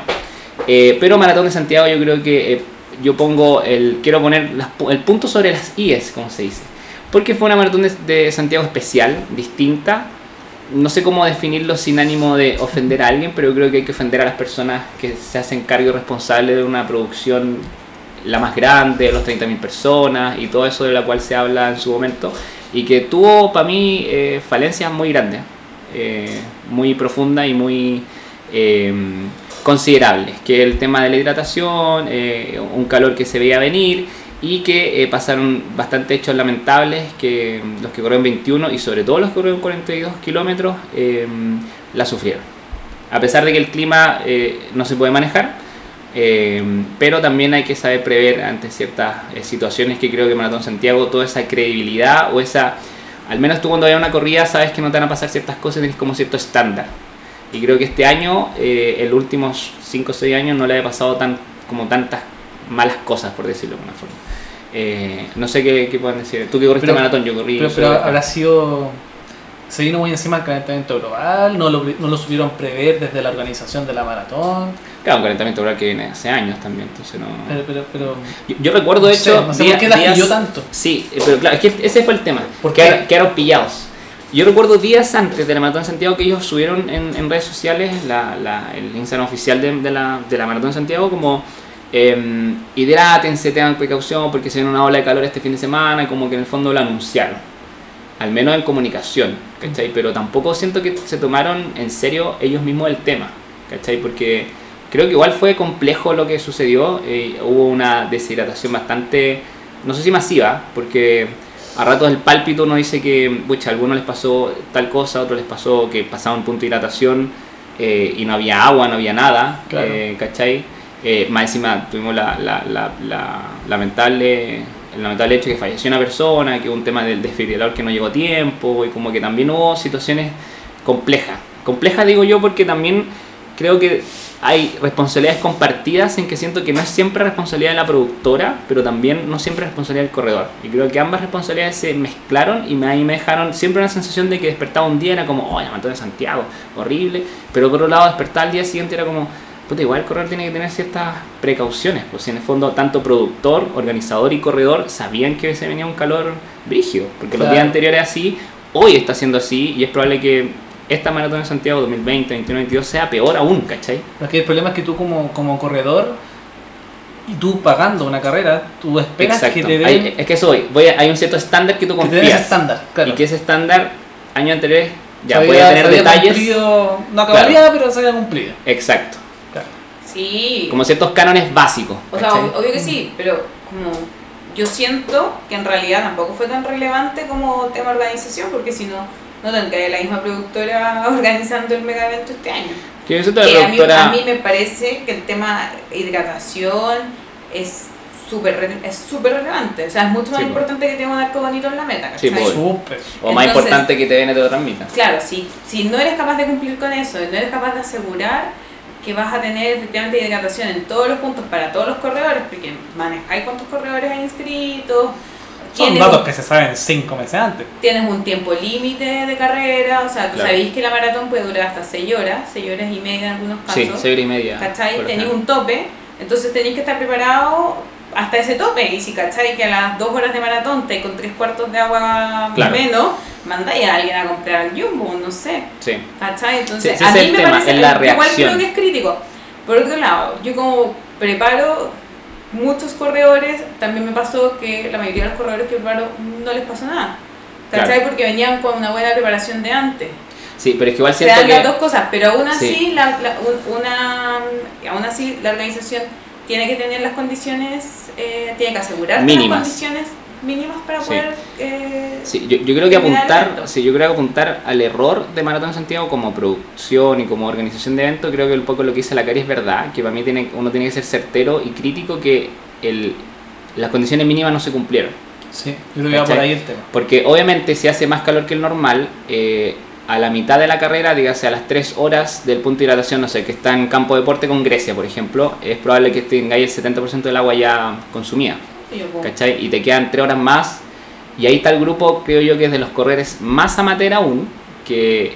A: Eh, pero Maratón de Santiago yo creo que eh, yo pongo el quiero poner las el punto sobre las IES, como se dice. Porque fue una maratón de, de Santiago especial, distinta. No sé cómo definirlo sin ánimo de ofender a alguien, pero yo creo que hay que ofender a las personas que se hacen cargo responsable de una producción la más grande, de los 30.000 personas y todo eso de la cual se habla en su momento. Y que tuvo para mí eh, falencias muy grandes, eh, muy profundas y muy eh, considerables. Que el tema de la hidratación, eh, un calor que se veía venir y que eh, pasaron bastante hechos lamentables que mm, los que corrieron 21 y sobre todo los que corrieron 42 kilómetros eh, la sufrieron. A pesar de que el clima eh, no se puede manejar, pero también hay que saber prever ante ciertas situaciones que creo que Maratón Santiago, toda esa credibilidad o esa, al menos tú cuando vayas a una corrida sabes que no te van a pasar ciertas cosas, tienes como cierto estándar. Y creo que este año, los últimos 5 o 6 años, no le ha pasado tan, como tantas malas cosas, por decirlo de alguna forma. Eh, no sé qué, qué pueden decir. Tú que corriste
B: Pero-
A: maratón, yo corrí.
B: Pero, habrá sido. Se vino muy encima el calentamiento global, no lo, no lo supieron prever desde la organización de la maratón.
A: Claro, un calentamiento global que viene hace años también, entonces no.
B: Pero, pero, pero
A: Yo, yo recuerdo, de
B: No sé,
A: hecho.
B: no sé
A: día-
B: por qué las
A: días-
B: pilló tanto.
A: Sí, eh, pero claro, es que ese fue el tema.
B: ¿Por
A: que
B: qué?
A: quedaron- pillados. Yo recuerdo días antes de la Maratón de Santiago que ellos subieron en, en redes sociales la, la- el Instagram oficial de, de la, de la Maratón de Santiago como eh, hidrátense, tengan precaución porque se viene una ola de calor este fin de semana y como que en el fondo lo anunciaron. Al menos en comunicación, ¿cachai? Pero tampoco siento que se tomaron en serio ellos mismos el tema, ¿cachai? Porque creo que igual fue complejo lo que sucedió. eh, hubo una deshidratación bastante, no sé si masiva, porque a ratos el pálpito uno dice que, pucha, a algunos les pasó tal cosa, a otros les pasó que pasaba un punto de hidratación eh, y no había agua, no había nada,
B: Claro.
A: eh, ¿cachai? Más encima tuvimos la, la, la, la lamentable, el lamentable hecho que falleció una persona, que hubo un tema del desfibrilador que no llegó a tiempo, y como que también hubo situaciones compleja. Compleja digo yo porque también creo que hay responsabilidades compartidas en que siento que no es siempre responsabilidad de la productora, pero también no siempre es responsabilidad del corredor. Y creo que ambas responsabilidades se mezclaron y me, ahí me dejaron siempre una sensación de que despertaba un día era como, oh, la maratón de Santiago, horrible. Pero por otro lado, despertar al día siguiente era como, puta, igual el corredor tiene que tener ciertas precauciones. Pues si en el fondo tanto productor, organizador y corredor sabían que se venía un calor brígido. Porque los días anteriores así, hoy está siendo así y es probable que esta maratón de Santiago 2020, 2021, 2022 sea peor aún, ¿cachai?
B: Porque el problema es que tú como, como corredor y tú pagando una carrera, tú esperas
A: Exacto.
B: que te den,
A: Hay- es que eso voy. Voy a- hay un cierto estándar que tú
B: que te den ese
A: confías.
B: estándar. Claro.
A: Y que ese estándar, años anteriores, ya
B: Se
A: voy
B: había-
A: a tener detalles.
B: cumplido, no acabaría, pero se había cumplido.
A: Exacto.
C: Sí.
A: Como ciertos cánones básicos.
C: O sea,
A: ¿cachai?
C: ob- obvio que sí, pero como yo siento que en realidad tampoco fue tan relevante como tema organización, porque si no, no tendría la misma productora organizando el mega evento este año.
A: Que la
C: a, mí,
A: productora.
C: a mí me parece que el tema hidratación es súper es súper relevante. O sea, es mucho más
A: Sí, po.
C: importante que tenga un arco bonito en la meta.
A: Sí,
C: ¿cachai?
A: po.
B: Súper.
A: o más
C: entonces-
A: importante que TVN te lo transmita.
C: Claro, si, si no eres capaz de cumplir con eso, no eres capaz de asegurar que vas a tener efectivamente hidratación en todos los puntos para todos los corredores, porque manejáis cuántos corredores hay inscritos,
B: Son datos
C: un,
B: que se saben cinco meses antes.
C: tienes un tiempo límite de carrera, o sea, tú
A: Claro.
C: sabéis que la maratón puede durar hasta 6 horas, 6 horas y media en algunos casos,
A: Sí, seis horas y media.
C: ¿cachai? Tenéis un tope, entonces tenéis que estar preparado hasta ese tope, y si cachai que a las 2 horas de maratón estáis con 3 cuartos de agua
A: Claro.
C: menos, mandáis a alguien a comprar al jumbo, no sé.
A: Sí.
C: ¿Cachai? Entonces,
A: Sí,
C: a
A: es
C: mí
A: el
C: me
A: tema,
C: parece,
A: es la
C: yo igual
A: reacción.
C: creo que es crítico. Por otro lado, yo como preparo muchos corredores, también me pasó que la mayoría de los corredores que preparo no les pasó nada. ¿Cachai?
A: Claro.
C: Porque venían con una buena preparación de antes.
A: Sí, pero es que igual
C: Se
A: siento
C: dan las dos
A: que.
C: cosas, pero aún así,
A: Sí.
C: la, la- un- una, aún así la organización tiene que tener las condiciones, eh, tiene que asegurar
A: Mínimas.
C: las condiciones mínimas para
A: Sí.
C: poder... eh,
A: Sí, yo, yo creo que apuntar, sí, yo creo que apuntar al error de Maratón de Santiago como producción y como organización de eventos, creo que un poco lo que dice la Cari es verdad, que para mí tiene, uno tiene que ser certero y crítico que el, las condiciones mínimas no se cumplieron.
B: Sí, yo creo que va por ahí el tema.
A: Porque obviamente si hace más calor que el normal, eh, a la mitad de la carrera, dígase a las 3 horas del punto de hidratación, no sé, que está en campo de deporte con Grecia, por ejemplo, es probable que tengáis el 70% del agua ya consumida. ¿Cachai? Y te quedan 3 horas más. Y ahí está el grupo, creo yo, que es de los corredores más amateur aún, que,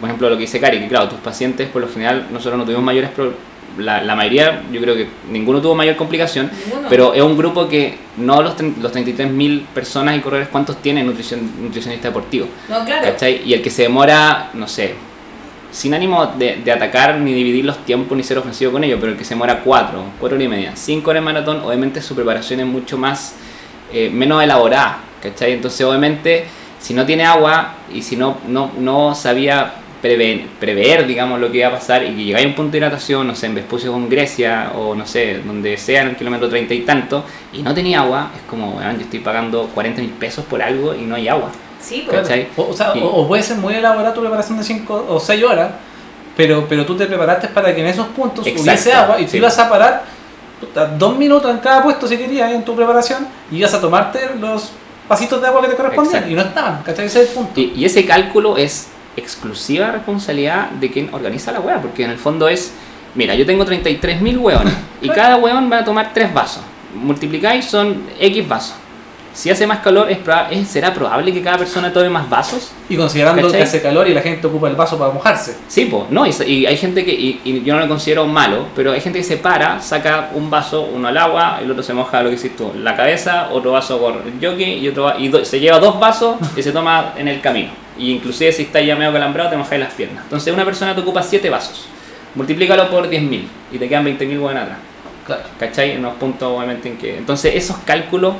A: por ejemplo, lo que dice Cari, que claro, tus pacientes, por lo general, nosotros no tuvimos mayores problemas. La, la mayoría, yo creo que ninguno tuvo mayor complicación,
C: Ninguno.
A: pero es un grupo que no los, los 33.000 personas y corredores, ¿cuántos tienen nutrición, nutricionista deportivo?
C: No, claro.
A: ¿Cachai? Y el que se demora, no sé, sin ánimo de, de atacar ni dividir los tiempos ni ser ofensivo con ello, pero el que se demora 4, 4 horas y media, 5 horas de maratón, obviamente su preparación es mucho más, eh, menos elaborada, ¿cachai? Entonces obviamente si no tiene agua y si no, no, no sabía prever, prever, digamos, lo que iba a pasar y que llegáis a un punto de hidratación, no sé, en Vespucio con Grecia o no sé, donde sea en el kilómetro 30 y tanto, y no tenía agua, es como, weón, yo estoy pagando 40 mil pesos por algo y no hay agua.
C: Sí, pues.
B: O, o sea,
A: Y-
B: o, o puede ser muy elaborada tu preparación de 5 o 6 horas, pero, pero tú te preparaste para que en esos puntos
A: Exacto,
B: hubiese agua y tú
A: sí.
B: ibas a parar puta, dos minutos en cada puesto si querías en tu preparación y ibas a tomarte los pasitos de agua que te correspondían
A: Exacto.
B: y no estaban, ¿cachai? Ese es el punto.
A: Y, y ese cálculo es exclusiva responsabilidad de quien organiza la hueá, porque en el fondo es, mira, yo tengo 33.000 hueones y cada hueón va a tomar 3 vasos. Multiplicáis son X vasos. Si hace más calor, es es- ¿será probable que cada persona tome más vasos?
B: Y considerando
A: ¿Cachai?
B: que hace calor y la gente ocupa el vaso para mojarse.
A: Sí, pues, no, y, y hay gente que, y, y yo no lo considero malo, pero hay gente que se para, saca un vaso, uno al agua, el otro se moja lo que hiciste tú, la cabeza, otro vaso por el jockey y otro y do- se lleva dos vasos y se toma en el camino. Y inclusive si estás ya medio calambrado te mojáis las piernas. Entonces una persona te ocupa 7 vasos. Multiplícalo por 10.000 y te quedan 20.000 buenas atrás.
B: Claro.
A: ¿Cachai? En unos puntos obviamente en que... Entonces esos cálculos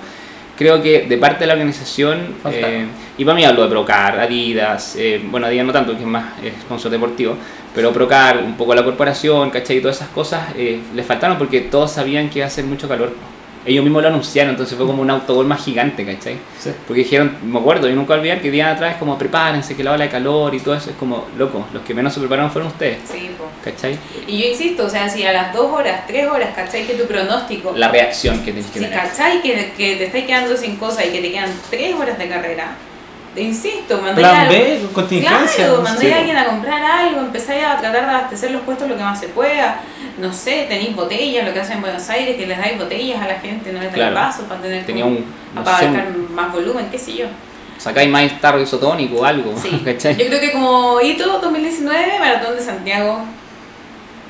A: creo que de parte de la organización, eh, y para mí hablo de Procar, Adidas, eh, bueno Adidas no tanto, que es más sponsor deportivo, pero Procar, un poco la corporación, ¿cachai? Y todas esas cosas eh, les faltaron porque todos sabían que iba a hacer mucho calor. Ellos mismos lo anunciaron, entonces fue como un autogol más gigante, ¿cachai?
B: Sí.
A: Porque dijeron, me acuerdo, yo nunca olvidar que días atrás como prepárense, que la ola de calor y todo eso, es como, loco, los que menos se prepararon fueron ustedes,
C: Sí, po.
A: ¿cachai?
C: Y yo insisto, o sea, si a las 2 horas, 3 horas, ¿cachai? Que tu pronóstico.
A: La reacción que tienes que
C: Si
A: tener.
C: cachai que, que te estás quedando sin cosas y que te quedan 3 horas de carrera, insisto, mandáis
B: Plan
C: a-
B: B, contingencia.
C: Claro, a alguien a comprar algo, empezáis a tratar de abastecer los puestos lo que más se pueda. No sé, tenéis botellas, lo que hacen en Buenos Aires, que les dais botellas a la gente, no les dais
A: Claro.
C: vasos para tener
A: Tenía
C: como-
A: un, no
C: para
A: sé, un-
C: más volumen, qué sé yo.
A: sacáis más tarro isotónico o algo,
C: Sí.
A: ¿cachai?
C: Yo creo que como hito 2019, Maratón de Santiago,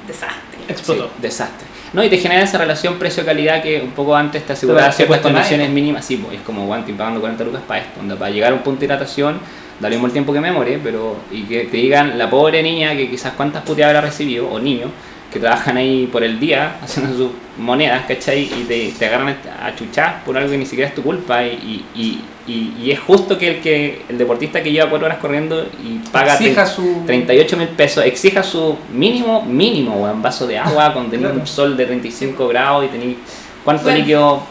C: desastre.
B: Explotó.
A: Sí, desastre. No, y te genera esa relación precio-calidad que un poco antes te aseguraba ciertas condiciones
B: nada.
A: mínimas. Sí, pues es como, bueno, estoy pagando 40 lucas para esto. Onda, para llegar a un punto de hidratación, da lo mismo el tiempo que me more, pero y que te digan la pobre niña que quizás cuántas puteadas habrá recibido, o niños, que trabajan ahí por el día haciendo sus monedas, ¿cachai? Y te, te agarran a chuchar por algo que ni siquiera es tu culpa. Y, y, y, y es justo que el, que el deportista que lleva cuatro horas corriendo y paga
B: Exija su-
A: 38 mil pesos, exija su mínimo, mínimo, weón, vaso de agua con tener
B: Claro.
A: un sol de 35 grados y tener cuánto
C: Bueno.
A: líquido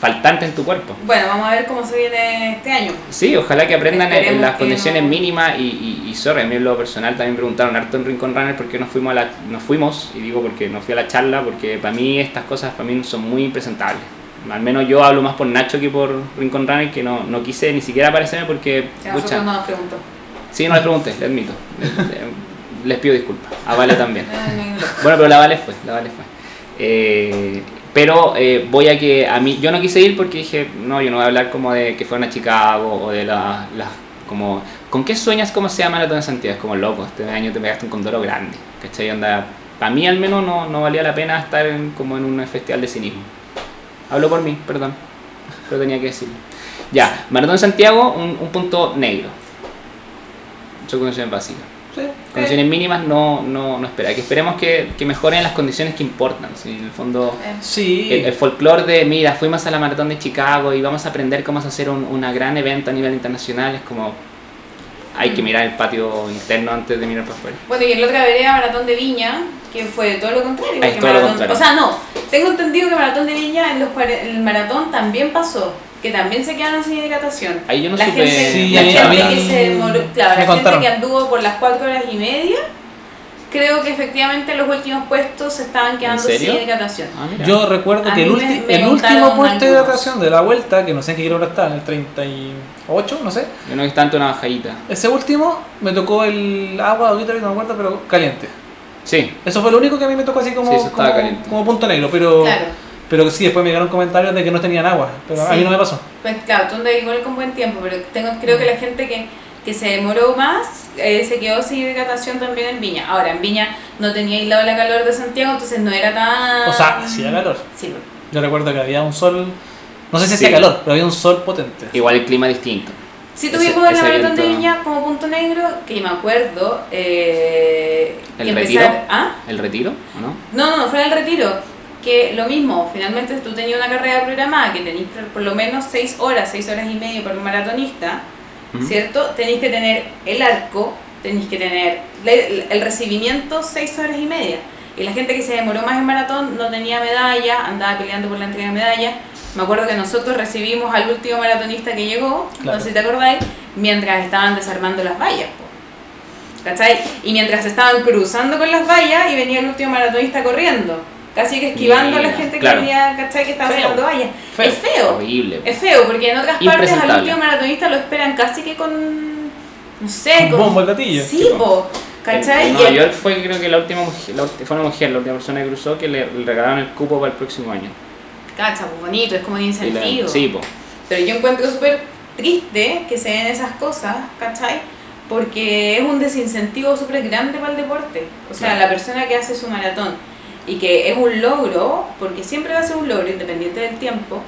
A: faltante en tu cuerpo.
C: Bueno, vamos a ver cómo se viene este año.
A: Sí, ojalá que aprendan en- las condiciones
C: no-
A: mínimas y, y, y sorry, a mí en lo personal también preguntaron harto en Rincon Runner por qué nos fuimos a la, nos fuimos, y digo porque no fui a la charla, porque para mí estas cosas para mí son muy impresentables. Al menos yo hablo más por Nacho que por Rincon Runner, que no, no quise ni siquiera aparecerme porque,
C: Que a nosotros
A: pucha,
C: no nos preguntó.
A: sí, no les pregunté, les admito. Les, pido disculpas. A Vale también. Bueno, pero la Vale fue, la Vale fue. Eh, pero eh, voy a que a mí, yo no quise ir porque dije, no, yo no voy a hablar como de que fueron a Chicago o de las, como, ¿con qué sueñas cómo se llama Maratón de Santiago? Es como loco, este año te pegaste un condoro grande, ¿cachai? Onda, para mí al menos no, no valía la pena estar en, como en un festival de cinismo. Hablo por mí, perdón, pero tenía que decirlo. Ya, Maratón de Santiago, un, un punto negro. Son condiciones básicas.
B: Sí.
A: Condiciones mínimas no, no, no espera. Que esperemos que, que mejoren las condiciones que importan. ¿sí? En el fondo,
C: Eh,
B: Sí.
A: el, el folclore de, mira, fuimos a la maratón de Chicago y vamos a aprender cómo hacer un una gran evento a nivel internacional. Es como, hay que mirar el patio interno antes de mirar para afuera.
C: Bueno, y en la otra vereda, Maratón de Viña, que fue todo lo contrario.
A: Todo lo contrario.
C: O sea, no, tengo entendido que Maratón de Viña en los el maratón también pasó, que también se quedaron sin hidratación.
A: Ahí yo no
C: la
A: supe.
C: gente,
B: Sí,
C: la gente
B: mí-
C: que se demoró, claro,
B: me
C: la
B: contaron.
C: gente que anduvo por las 4 horas y media, creo que efectivamente los últimos puestos se estaban quedando sin hidratación.
A: Ah.
B: Yo recuerdo
C: A
B: que el,
C: me- me
B: último puesto de hidratación de la vuelta, que no sé en qué kilómetro está, en el 38, no sé.
A: Yo no es tanto una bajadita.
B: Ese último me tocó el agua, ahorita no me acuerdo, pero caliente.
A: Sí,
B: Eso fue lo único que a mí me tocó así como,
A: Sí, eso estaba
B: como,
A: caliente.
B: como punto negro, pero,
C: Claro.
B: pero sí, después me llegaron comentarios de que no tenían agua, pero a mí no me pasó.
C: Pues claro, tú andas igual con buen tiempo, pero tengo, creo que la gente que, que se demoró más eh, se quedó sin hidratación también en Viña. Ahora, en Viña no tenía aislado la calor de Santiago, entonces no era tan...
B: O sea, hacía calor.
C: Sí,
B: Yo recuerdo que había un sol, no sé si
A: Sí.
B: hacía calor, pero había un sol potente.
A: igual el clima es distinto. Ese-
C: tuvimos el maratón de Viña como punto negro, que me acuerdo eh,
A: ¿El
C: que
A: retiro?
C: empezar- ¿Ah?
A: ¿El retiro o no?
C: No, no, no, fue el retiro. Que lo mismo, finalmente tú tenías una carrera programada que tenéis por, lo menos 6 horas, 6 horas y media para un maratonista,
A: Ujú.
C: ¿cierto? Tenéis que tener el arco, tenéis que tener el recibimiento 6 horas y media. Y la gente que se demoró más en maratón no tenía medalla, andaba peleando por la entrega de medalla. Me acuerdo que nosotros recibimos al último maratonista que llegó,
B: Claro.
C: no sé si te acordáis, mientras estaban desarmando las vallas. ¿Cachai? Y mientras estaban cruzando con las vallas y venía el último maratonista corriendo, casi que esquivando a la gente que venía, ¿cachai? Que estaba sacando vallas.
B: Feo.
C: Es feo.
A: Horrible.
C: Es feo, porque en otras partes al último maratonista lo esperan casi que con. No sé,
B: Con bombo gatillo.
C: Sí, po. ¿Cachai?
A: En, Nueva York fue creo que la última mujer, la fue una mujer, la última persona que cruzó que le, le regalaron el cupo para el próximo año.
C: Cacha, pues bonito, es como un
A: la-
C: incentivo.
A: sí, po.
C: Pero yo encuentro súper triste que se den esas cosas, ¿cachai? Porque es un desincentivo súper grande para el deporte. O sea,
A: Claro.
C: la persona que hace su maratón y que es un logro, porque siempre va a ser un logro independiente del tiempo,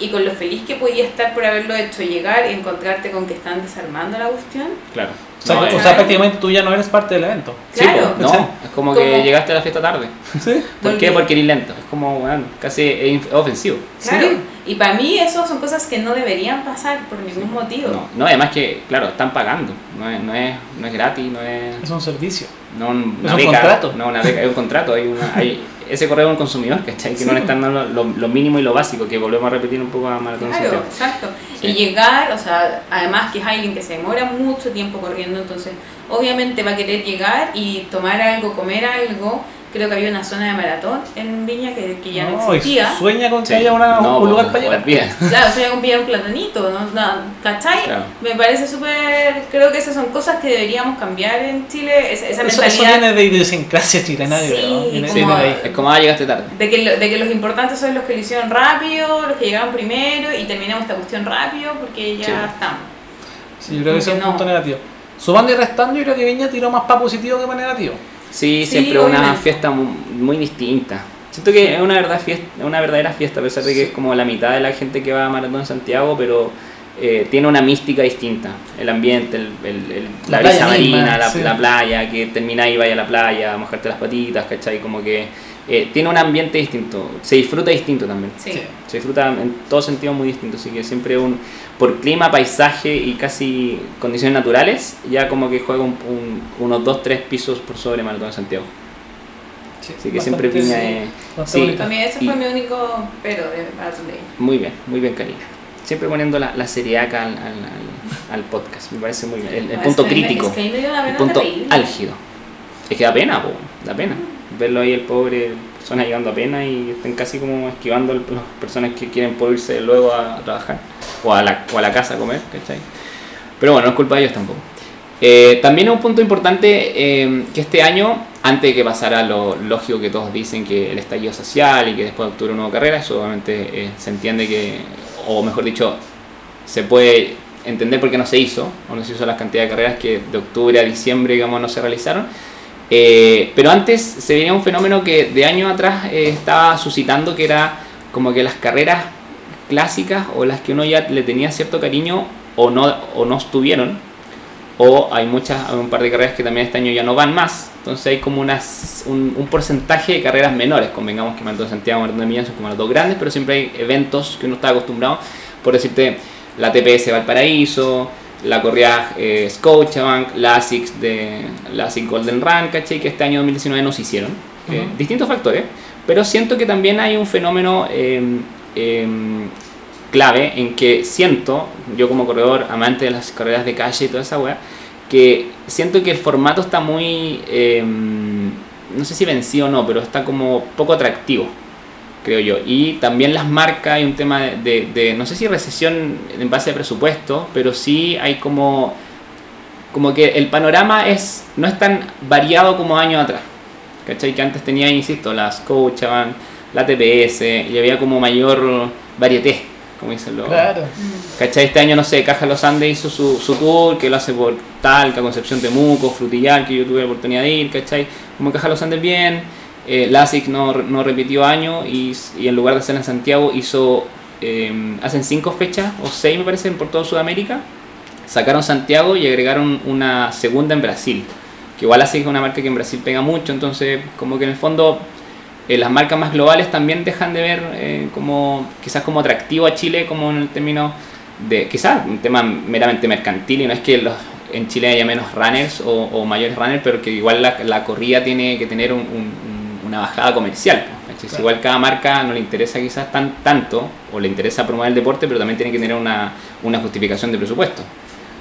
C: y con lo feliz que podía estar por haberlo hecho, llegar y encontrarte con que están desarmando la cuestión.
A: Claro.
B: O sea,
A: No,
B: o
A: es-
B: sea, prácticamente tú ya no eres parte del evento.
A: sí,
C: Claro.
A: po, no, es como, que llegaste a la fiesta tarde.
B: Sí.
A: ¿Por
C: Volví.
A: qué? Porque eres lento. Es como, bueno, casi ofensivo.
C: Claro.
B: Sí.
C: Y para mí eso son cosas que no deberían pasar por ningún motivo.
A: No, no, además que, claro, están pagando. No es, no es, no es gratis, no es,
B: Es un servicio.
A: no
B: Es
A: una
B: un
A: beca.
B: contrato.
A: No, una beca, es un contrato. Hay una, hay, ese correo un consumidor, ¿cachai? Que no le están dando lo, lo mínimo y lo básico, que volvemos a repetir un poco a Maratón
C: Claro, exacto.
A: Sí.
C: Y llegar, o sea, además que es alguien que se demora mucho tiempo corriendo, entonces obviamente va a querer llegar y tomar algo, comer algo creo que había una zona de maratón en Viña que, que ya no,
B: No,
C: existía.
B: sueña con que
A: Sí.
B: haya una-
A: No,
B: un lugar para llegar.
A: olvida.
C: Claro, soy con pillar un platanito, ¿no? No, ¿cachai?
A: Claro.
C: Me parece súper. Creo que esas son cosas que deberíamos cambiar en Chile. Esa, esa
B: Eso, eso
C: mentalidad
B: viene de idiosincrasia chilena, yo
C: Sí,
B: de ahí.
A: Es como, ah, llegaste tarde.
C: de que, lo- de que los importantes son los que lo hicieron rápido, los que llegaron primero y terminamos esta cuestión rápido porque ya
A: Sí.
C: estamos.
B: Sí, yo creo que ese es un punto
C: no.
B: negativo. Sumando y restando, yo creo que Viña tiró más para positivo que para negativo.
A: Sí,
C: Sí,
A: siempre una fiesta mu- muy, distinta. Siento que es una, verdad fiesta, una verdadera fiesta, a pesar de que es como la mitad de la gente que va a Maratón Santiago, pero eh, tiene una mística distinta. El ambiente, el, el- el-
B: La
A: la,
B: misma,
A: marina, la,
B: sí.
A: la playa, que termina y vaya a la playa, a mojarte las patitas, ¿cachai? Como que eh, tiene un ambiente distinto, se disfruta distinto también.
C: Sí.
B: Sí.
A: Se disfruta en todo sentido muy distinto, así que siempre un por clima, paisaje y casi condiciones naturales, ya como que juega un- un- unos 2-3 pisos por sobre Maratón de Santiago. Así que siempre Viña es...
B: bastante
A: Sí.
C: También ese
A: Y-
C: fue mi único pero de Maratón de
A: muy bien, muy bien Karina. Siempre poniendo la, la seriedad acá al, al- al- al podcast, me parece muy bien. El, punto crítico, el punto
C: terrible.
A: álgido. Es que da pena, po, da pena. Verlo ahí el pobre, personas llegando a pena y están casi como esquivando las personas que quieren poder irse luego a, trabajar o a, la, o a la casa a comer, ¿cachai? Pero bueno, no es culpa de ellos tampoco. Eh, también un punto importante eh, que este año, antes de que pasara lo lógico que todos dicen que el estallido social y que después de octubre una nueva carrera, eso obviamente eh, se entiende que, o mejor dicho, se puede entender por qué no se hizo, o no se hizo las cantidades de carreras que de octubre a diciembre, digamos, no se realizaron. Eh, pero antes se venía un fenómeno que de años atrás eh, estaba suscitando, que era como que las carreras clásicas o las que uno ya le tenía cierto cariño o no, o no estuvieron, o hay muchas, hay un par de carreras que también este año ya no van más, entonces hay como unas, un, un porcentaje de carreras menores, convengamos que Maratón de Santiago Maratón de Milán son como los dos grandes, pero siempre hay eventos que uno está acostumbrado, por decirte, la TPS Valparaíso, la corrida eh, Scotiabank, la ASICS de la ASIC Golden Run, ¿cachai? Que este año 2019 no se hicieron. Eh,
B: Ujú.
A: distintos factores, pero siento que también hay un fenómeno eh, eh, clave en que siento, yo como corredor, amante de las carreras de calle y toda esa weá, que siento que el formato está muy, eh, no sé si vencido o no, pero está como poco atractivo, creo yo. Y también las marcas, hay un tema de, no sé si recesión en base a presupuesto, pero sí hay como, como que el panorama es, no es tan variado como años atrás. ¿Cachai? Que antes tenía, insisto, las Scotiabank, la TPS, y había como mayor varieté, como dicen los...
B: Claro.
A: ¿Cachai? Este año, no sé, Caja Los Andes hizo su, su tour, que lo hace por Talca, Concepción Temuco, Frutillar, que yo tuve la oportunidad de ir, ¿cachai? Como Caja Los Andes bien, eh, LASIK no, no repitió año y, en lugar de hacer en Santiago hizo, eh, hacen cinco fechas, o seis me parece, por toda Sudamérica, sacaron Santiago y agregaron una segunda en Brasil, que igual ASIC es una marca que en Brasil pega mucho, entonces como que en el fondo eh, las marcas más globales también dejan de ver eh, como quizás como atractivo a Chile como en el término de quizás un tema meramente mercantil y no es que los, en Chile haya menos runners o, mayores runners pero que igual la, la corrida tiene que tener un- una bajada comercial
B: Claro.
A: igual cada marca no le interesa quizás tan tanto o le interesa promover el deporte pero también tiene que tener una, una justificación de presupuesto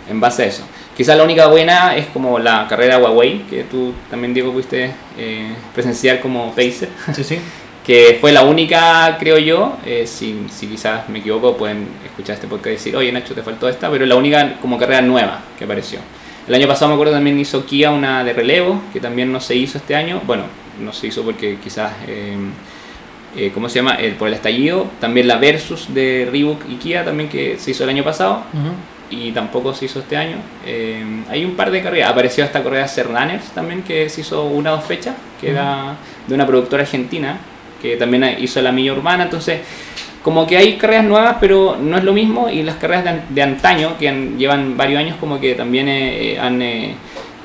A: en base a eso. Quizás la única buena es como la carrera Huawei, que tú también, Diego, pudiste eh, presenciar como pacer,
B: Sí, sí.
A: que fue la única, creo yo, eh, si, si quizás me equivoco, pueden escuchar este podcast y decir, oye Nacho, te faltó esta, pero la única como carrera nueva que apareció. El año pasado me acuerdo también hizo Kia una de relevo, que también no se hizo este año, bueno, no se hizo porque quizás... eh, eh, ¿Cómo se llama? El, por el estallido. También la Versus de Reebok y Kia, también que se hizo el año pasado y tampoco se hizo este año. Eh, hay un par de carreras, apareció esta carrera Serraners también, que se hizo una o dos fechas, que era de una productora argentina, que también hizo la milla urbana, entonces como que hay carreras nuevas, pero no es lo mismo, y las carreras de, de antaño, que han- llevan varios años, como que también eh, han eh,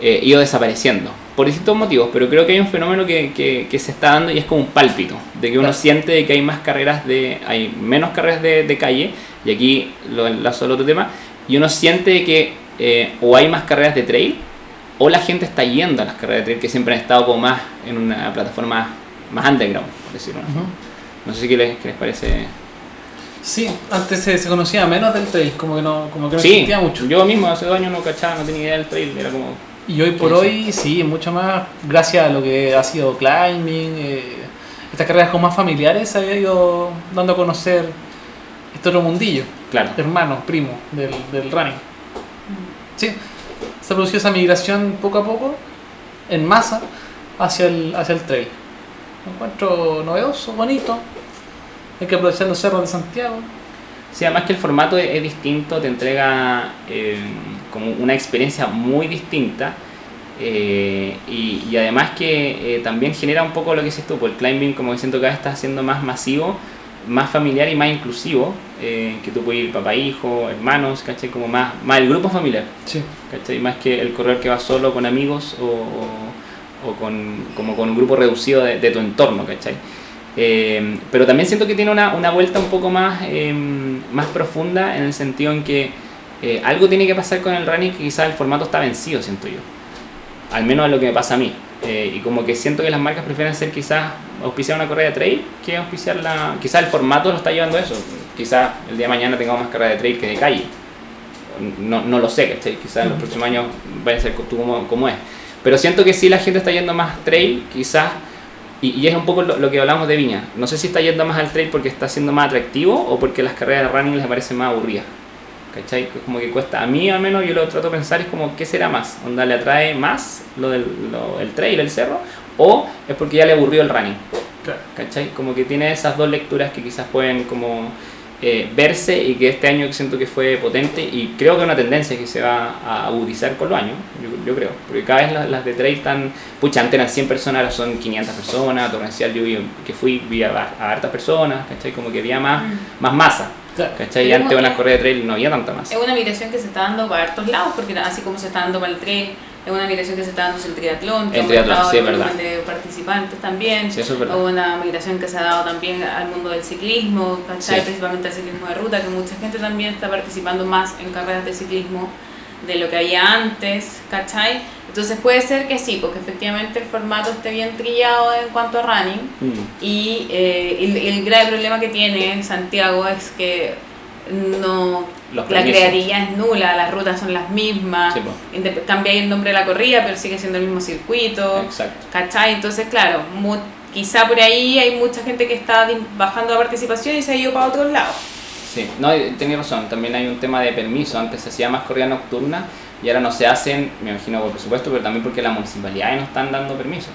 A: eh, ido desapareciendo, por distintos motivos, pero creo que hay un fenómeno que, que- que se está dando y es como un pálpito, de que uno
B: Claro.
A: siente de que hay más carreras de, hay menos carreras de, de calle, y aquí lo enlazo al otro tema, y uno siente que eh, o hay más carreras de trail o la gente está yendo a las carreras de trail que siempre han estado como más en una plataforma más underground, por decirlo.
B: Ujú.
A: No sé si qué les, qué les parece.
B: Sí, antes se, se conocía menos del trail, como que no, como que no
A: sí,
B: existía mucho.
A: yo mismo hace dos años no cachaba, no tenía idea del trail, era como
B: Y hoy por hoy, sí, mucho más, gracias a lo que ha sido climbing, eh, estas carreras con más familiares, se ha ido dando a conocer este otro mundillo,
A: Claro.
B: hermanos, primos del, del running. Sí, se ha producido esa migración poco a poco, en masa, hacia el, hacia el trail. Lo encuentro novedoso, bonito. Hay que aprovechar los cerros de Santiago.
A: Sí, además que el formato es, es distinto, te entrega eh, como una experiencia muy distinta eh, y, y además que eh, también genera un poco lo que dices tú, pues el climbing como que siento que cada vez está siendo más masivo, más familiar y más inclusivo, eh, que tú puedes ir papá, hijo, hermanos, ¿cachai? Como más, más el grupo familiar,
B: Sí.
A: ¿cachai? Más que el correr que va solo con amigos o, o- o con, como con un grupo reducido de, de tu entorno, ¿cachai? Pero también siento que tiene una, una vuelta un poco más, eh, más profunda en el sentido en que eh, algo tiene que pasar con el running que quizás el formato está vencido, siento yo. Al menos es lo que me pasa a mí. Eh, y como que siento que las marcas prefieren ser quizás auspiciar una carrera de trail que auspiciar la... Quizás el formato lo está llevando a eso. Quizás el día de mañana tengamos más carrera de trail que de calle. No, no lo sé, ¿cachai? Quizás en los próximos años vaya a ser como, como es. Pero siento que sí la gente está yendo más trail, quizás y, es un poco lo, lo que hablamos de Viña. No sé si está yendo más al trail porque está siendo más atractivo o porque las carreras de running les parecen más aburridas. ¿Cachai? Como que cuesta, a mí al menos yo lo trato de pensar, es como, ¿qué será más? ¿Onda le atrae más lo del lo- el trail, el cerro? ¿O es porque ya le aburrió el running? ¿Cachai? Como que tiene esas dos lecturas que quizás pueden como eh, verse y que este año siento que fue potente y creo que es una tendencia que se va a agudizar con los años, yo, yo creo, porque cada vez las, las de trail están, pucha, antes eran 100 personas, ahora son 500 personas, torrencial yo vi, que fui, vi a, a hartas personas, ¿cachai? Como que había más, más masa,
B: Claro.
A: ¿cachai? Y antes unas corridas de trail no había tanta masa.
C: Es una migración que se está dando para hartos lados, porque así como se está dando para el trail, es una migración que se está dando hacia el triatlón, que
A: El triatlón, sí,
C: el
A: verdad.
C: de participantes también.
A: Sí, es verdad.
C: Hubo una migración que se ha dado también al mundo del ciclismo, ¿cachai?
A: Sí.
C: principalmente al ciclismo de ruta, que mucha gente también está participando más en carreras de ciclismo de lo que había antes, ¿cachai? Entonces puede ser que sí, porque efectivamente el formato esté bien trillado en cuanto a running,
A: Mm.
C: y eh, el, el grave problema que tiene Santiago es que no
A: Los
C: la creatividad es nula, las rutas son las mismas,
A: Sí,
C: cambia el nombre de la corrida, pero sigue siendo el mismo circuito,
A: Exacto.
C: ¿cachai? Entonces, claro, quizá por ahí hay mucha gente que está bajando la participación y se ha ido para otros lados.
A: Sí, no, y tenía razón, también hay un tema de permiso, antes se hacía más corrida nocturna y ahora no se hacen, me imagino por presupuesto, pero también porque las municipalidades no están dando permiso.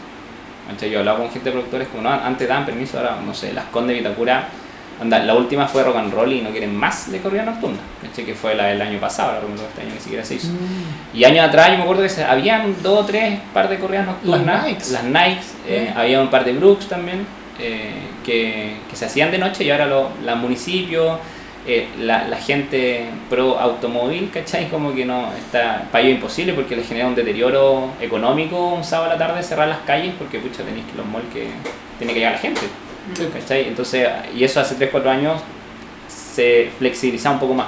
A: ¿Cachai? Yo he hablado con gente de productores como no, antes daban permiso, ahora no sé, las Condes de Vitacura, anda, la última fue rock and roll y no quieren más de corrida nocturna, ¿cachai? que fue la del año pasado, ahora como este año ni siquiera se hizo. Y años atrás yo me acuerdo que se, habían dos o tres par de corridas nocturnas.
B: Las Nikes.
A: Las Nikes, eh, había un par de Brooks también, eh, que, que se hacían de noche y ahora los municipios, eh, la, la gente pro automóvil, ¿cachai? Como que no está para ellos imposible porque les genera un deterioro económico un sábado a la tarde cerrar las calles porque pucha tenéis que los malls que tiene que llegar la gente, ¿cachai? Entonces, y eso hace 3, 4 años se flexibiliza un poco más.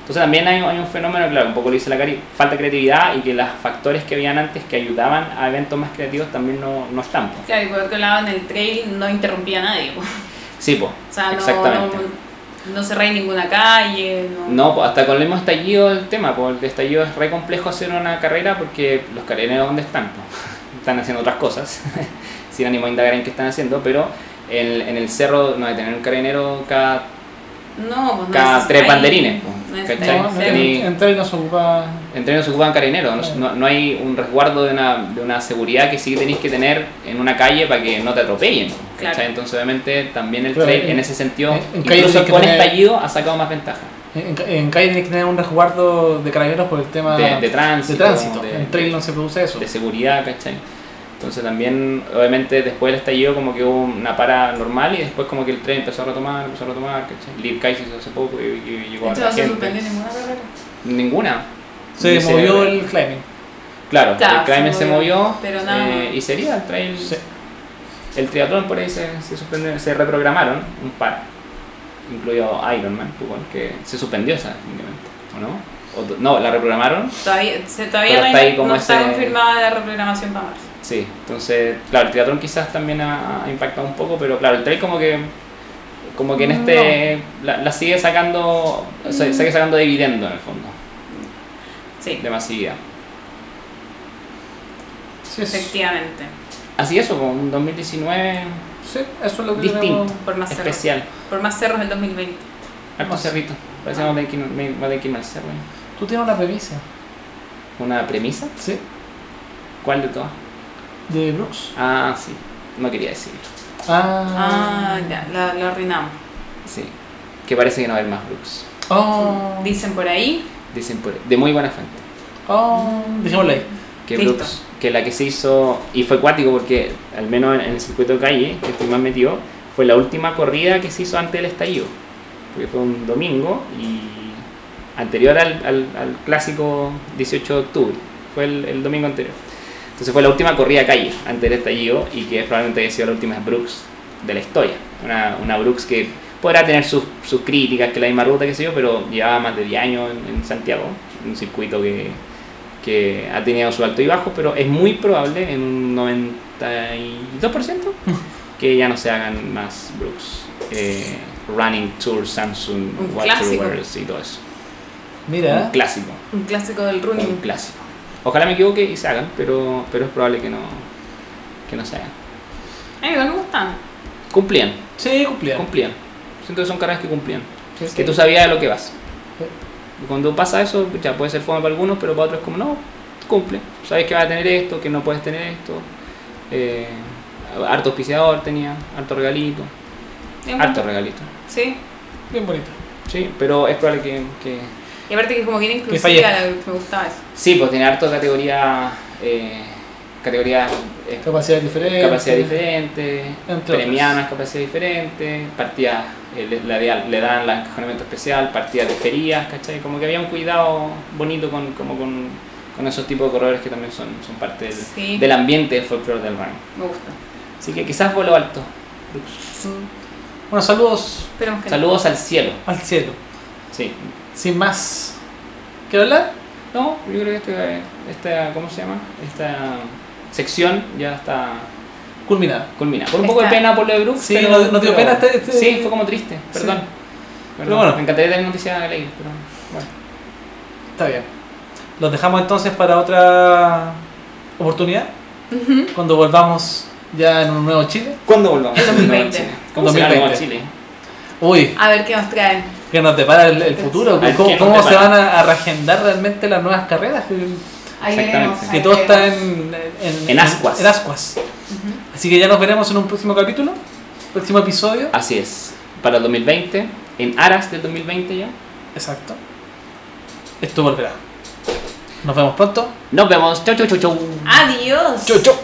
A: Entonces también hay, hay un fenómeno, claro, un poco lo dice la Cari, falta de creatividad y que los factores que habían antes que ayudaban a eventos más creativos también no, no están. po.
C: Claro, y por otro lado, en el trail no interrumpía a nadie. po.
A: Sí, pues,
C: O sea,
A: exactamente.
C: no, no cerráis ninguna calle. No,
A: No, pues, hasta con el mismo estallido el tema, pues el estallido es re complejo hacer una carrera porque los carabineros ¿dónde están? Pues, están haciendo otras cosas, sin ánimo de indagar en qué están haciendo, pero en, en el cerro no hay tener un carabinero cada,
C: No, pues no
A: cada tres
C: ahí
A: banderines, pues,
C: no es-
A: ¿cachai?
B: No,
C: Sí.
A: Tení-
B: en, en trail no se ocupa.
A: Entre ellos se ocupan carabineros, no, no, no hay un resguardo de una, de una seguridad que sí tenéis que tener en una calle para que no te atropellen. ¿cachai?
C: Claro.
A: Entonces obviamente también el trail
B: en-
A: en ese sentido,
B: en- en calles
A: incluso con
B: tener-
A: estallido ha sacado más ventaja.
B: En, en calle tienes que tener un resguardo de carabineros por el tema
A: De- de tránsito,
B: de tránsito.
A: de-
B: en trail no se produce eso.
A: de seguridad, ¿cachai? Entonces también, obviamente, después del estallido como que hubo una para normal y después como que el tren empezó a retomar, empezó a retomar, ¿cachai? Lead Kai se hizo hace poco y, y llegó
C: De
A: a la
C: no se
A: gente.
C: suspendió ninguna carrera.
A: Ninguna.
B: Se movió el climbing.
A: Claro,
C: Claro,
A: el climbing
C: se
A: se
C: movió,
A: movió
C: pero nada
A: eh, y sería el trail.
B: Sí.
A: El triatlón por ahí se, se, suspendió- se reprogramaron un par, incluido Ironman, fútbol, que se suspendió esa ¿o no? O no, la reprogramaron,
C: Todavía, se- todavía no,
A: está
C: hay-
A: ahí como
C: no está
A: ese-
C: confirmada la reprogramación para marzo.
A: sí. Entonces, claro, el triatlón quizás también ha, ha impactado un poco, pero claro, el trail como que como que en este la, la sigue sacando, sigue sacando dividendo en el fondo,
C: Sí.
A: de masividad.
B: Es.
C: Efectivamente.
A: Así eso, con un 2019
B: Sí, eso es lo que
A: distinto,
B: tenemos.
C: Por más cerros.
A: especial.
C: Por más cerros del 2020.
A: Harto
B: Más.
A: cerrito. Parece que vamos a tener que ir- me- va a tener que irme al cerro. ¿eh?
B: Tú tienes una premisa.
A: ¿Una premisa?
B: Sí.
A: ¿Cuál de todas?
B: De Brooks.
A: Ah, sí. No quería decirlo.
B: Ah.
C: Ah, ya, la, lo arruinamos.
A: Sí. Que parece que no va a haber más Brooks.
B: Oh.
C: Dicen por ahí.
A: Dicen por de muy buena fuente.
B: Oh. Dejémoslo ahí.
A: Que. Brooks, que la que se hizo, y fue cuático porque al menos en, en el circuito de calle, que estoy más metido, fue la última corrida que se hizo antes del estallido. Porque fue un domingo y anterior al, al- al clásico 18 de octubre. Fue el, el domingo anterior. Entonces fue la última corrida calle antes del estallido y que probablemente haya sido la última Brooks de la historia. Una, una Brooks que podrá tener sus, sus críticas, que la misma ruta, que sé yo, pero llevaba más de 10 años en, en Santiago. Un circuito que, que ha tenido su alto y bajo, pero es muy probable en un 92% que ya no se hagan más Brooks. Eh, running Tour, Samsung,
C: Un
A: Water
C: clásico.
A: Worlds y todo eso.
B: Mira.
A: Un clásico,
C: Un clásico del
A: un
C: running.
A: clásico. Ojalá me equivoque y se hagan, pero, pero es probable que no, que no se hagan.
C: A mí me gustan.
A: Cumplían,
B: Sí, cumplía.
A: cumplían. Siento que son carreras que cumplían.
B: Sí,
A: Que tú sabías de lo que vas. Y cuando pasa eso, ya puede ser fome para algunos, pero para otros como no, cumple. Sabes que vas a tener esto, que no puedes tener esto. Eh, harto auspiciador tenía, harto regalito,
C: Bien
A: harto
C: bonito.
A: regalito.
C: Sí.
B: Bien bonito.
A: Sí, pero es probable que, que-
C: Y aparte que es como bien inclusiva, la me gustaba eso.
A: sí, pues tiene harto categoría, eh, categoría eh,
B: Capacidad diferente.
A: capacidad diferente,
B: Entre
A: premiadas capacidad diferente, partidas eh, le, le, le dan el encajonamiento especial, partidas de ferias, ¿cachai? Como que había un cuidado bonito con, como con, con esos tipos de corredores que también son, son parte del,
C: Sí.
A: del ambiente del folclore del running.
C: Me gusta.
A: Así que quizás vuelo alto.
B: Bueno, saludos
C: que no.
A: Saludos al cielo.
B: al cielo.
A: Sí.
B: Sin más. ¿Qué hablar?
A: No, yo creo que este, esta, ¿cómo se llama? Esta sección ya está
B: Culminada.
A: culminada. Por un poco de
C: Está.
A: pena por lo de Brooks.
B: Sí,
A: pero-
B: ¿no- no te dio
A: pero-
B: pena este- este-
A: Sí, fue como triste,
B: Sí.
A: perdón.
B: Pero bueno.
A: Me encantaría tener noticias alegres, pero bueno.
B: Está bien. Los dejamos entonces para otra oportunidad. Cuando volvamos ya en un nuevo Chile.
A: ¿Cuándo volvamos?
C: El 2020.
A: ¿Cómo será el nuevo
B: 2020.
A: Chile?
B: Uy,
C: A ver qué nos traen.
B: que nos depara el, el futuro. ¿Cómo,
A: ¿qué
B: cómo se van a, a reagendar realmente las nuevas carreras?
C: Ahí
A: Exactamente.
C: veremos.
B: que
C: ahí
B: todo está en, en,
A: En ascuas.
B: en ascuas. Así que ya nos veremos en un próximo capítulo, próximo episodio.
A: Así es. Para el 2020, en aras del 2020 ya.
B: Exacto. Esto volverá. Nos vemos pronto.
A: Nos vemos. Chau, chau, chau, chau.
C: Adiós.
B: Chau, chau.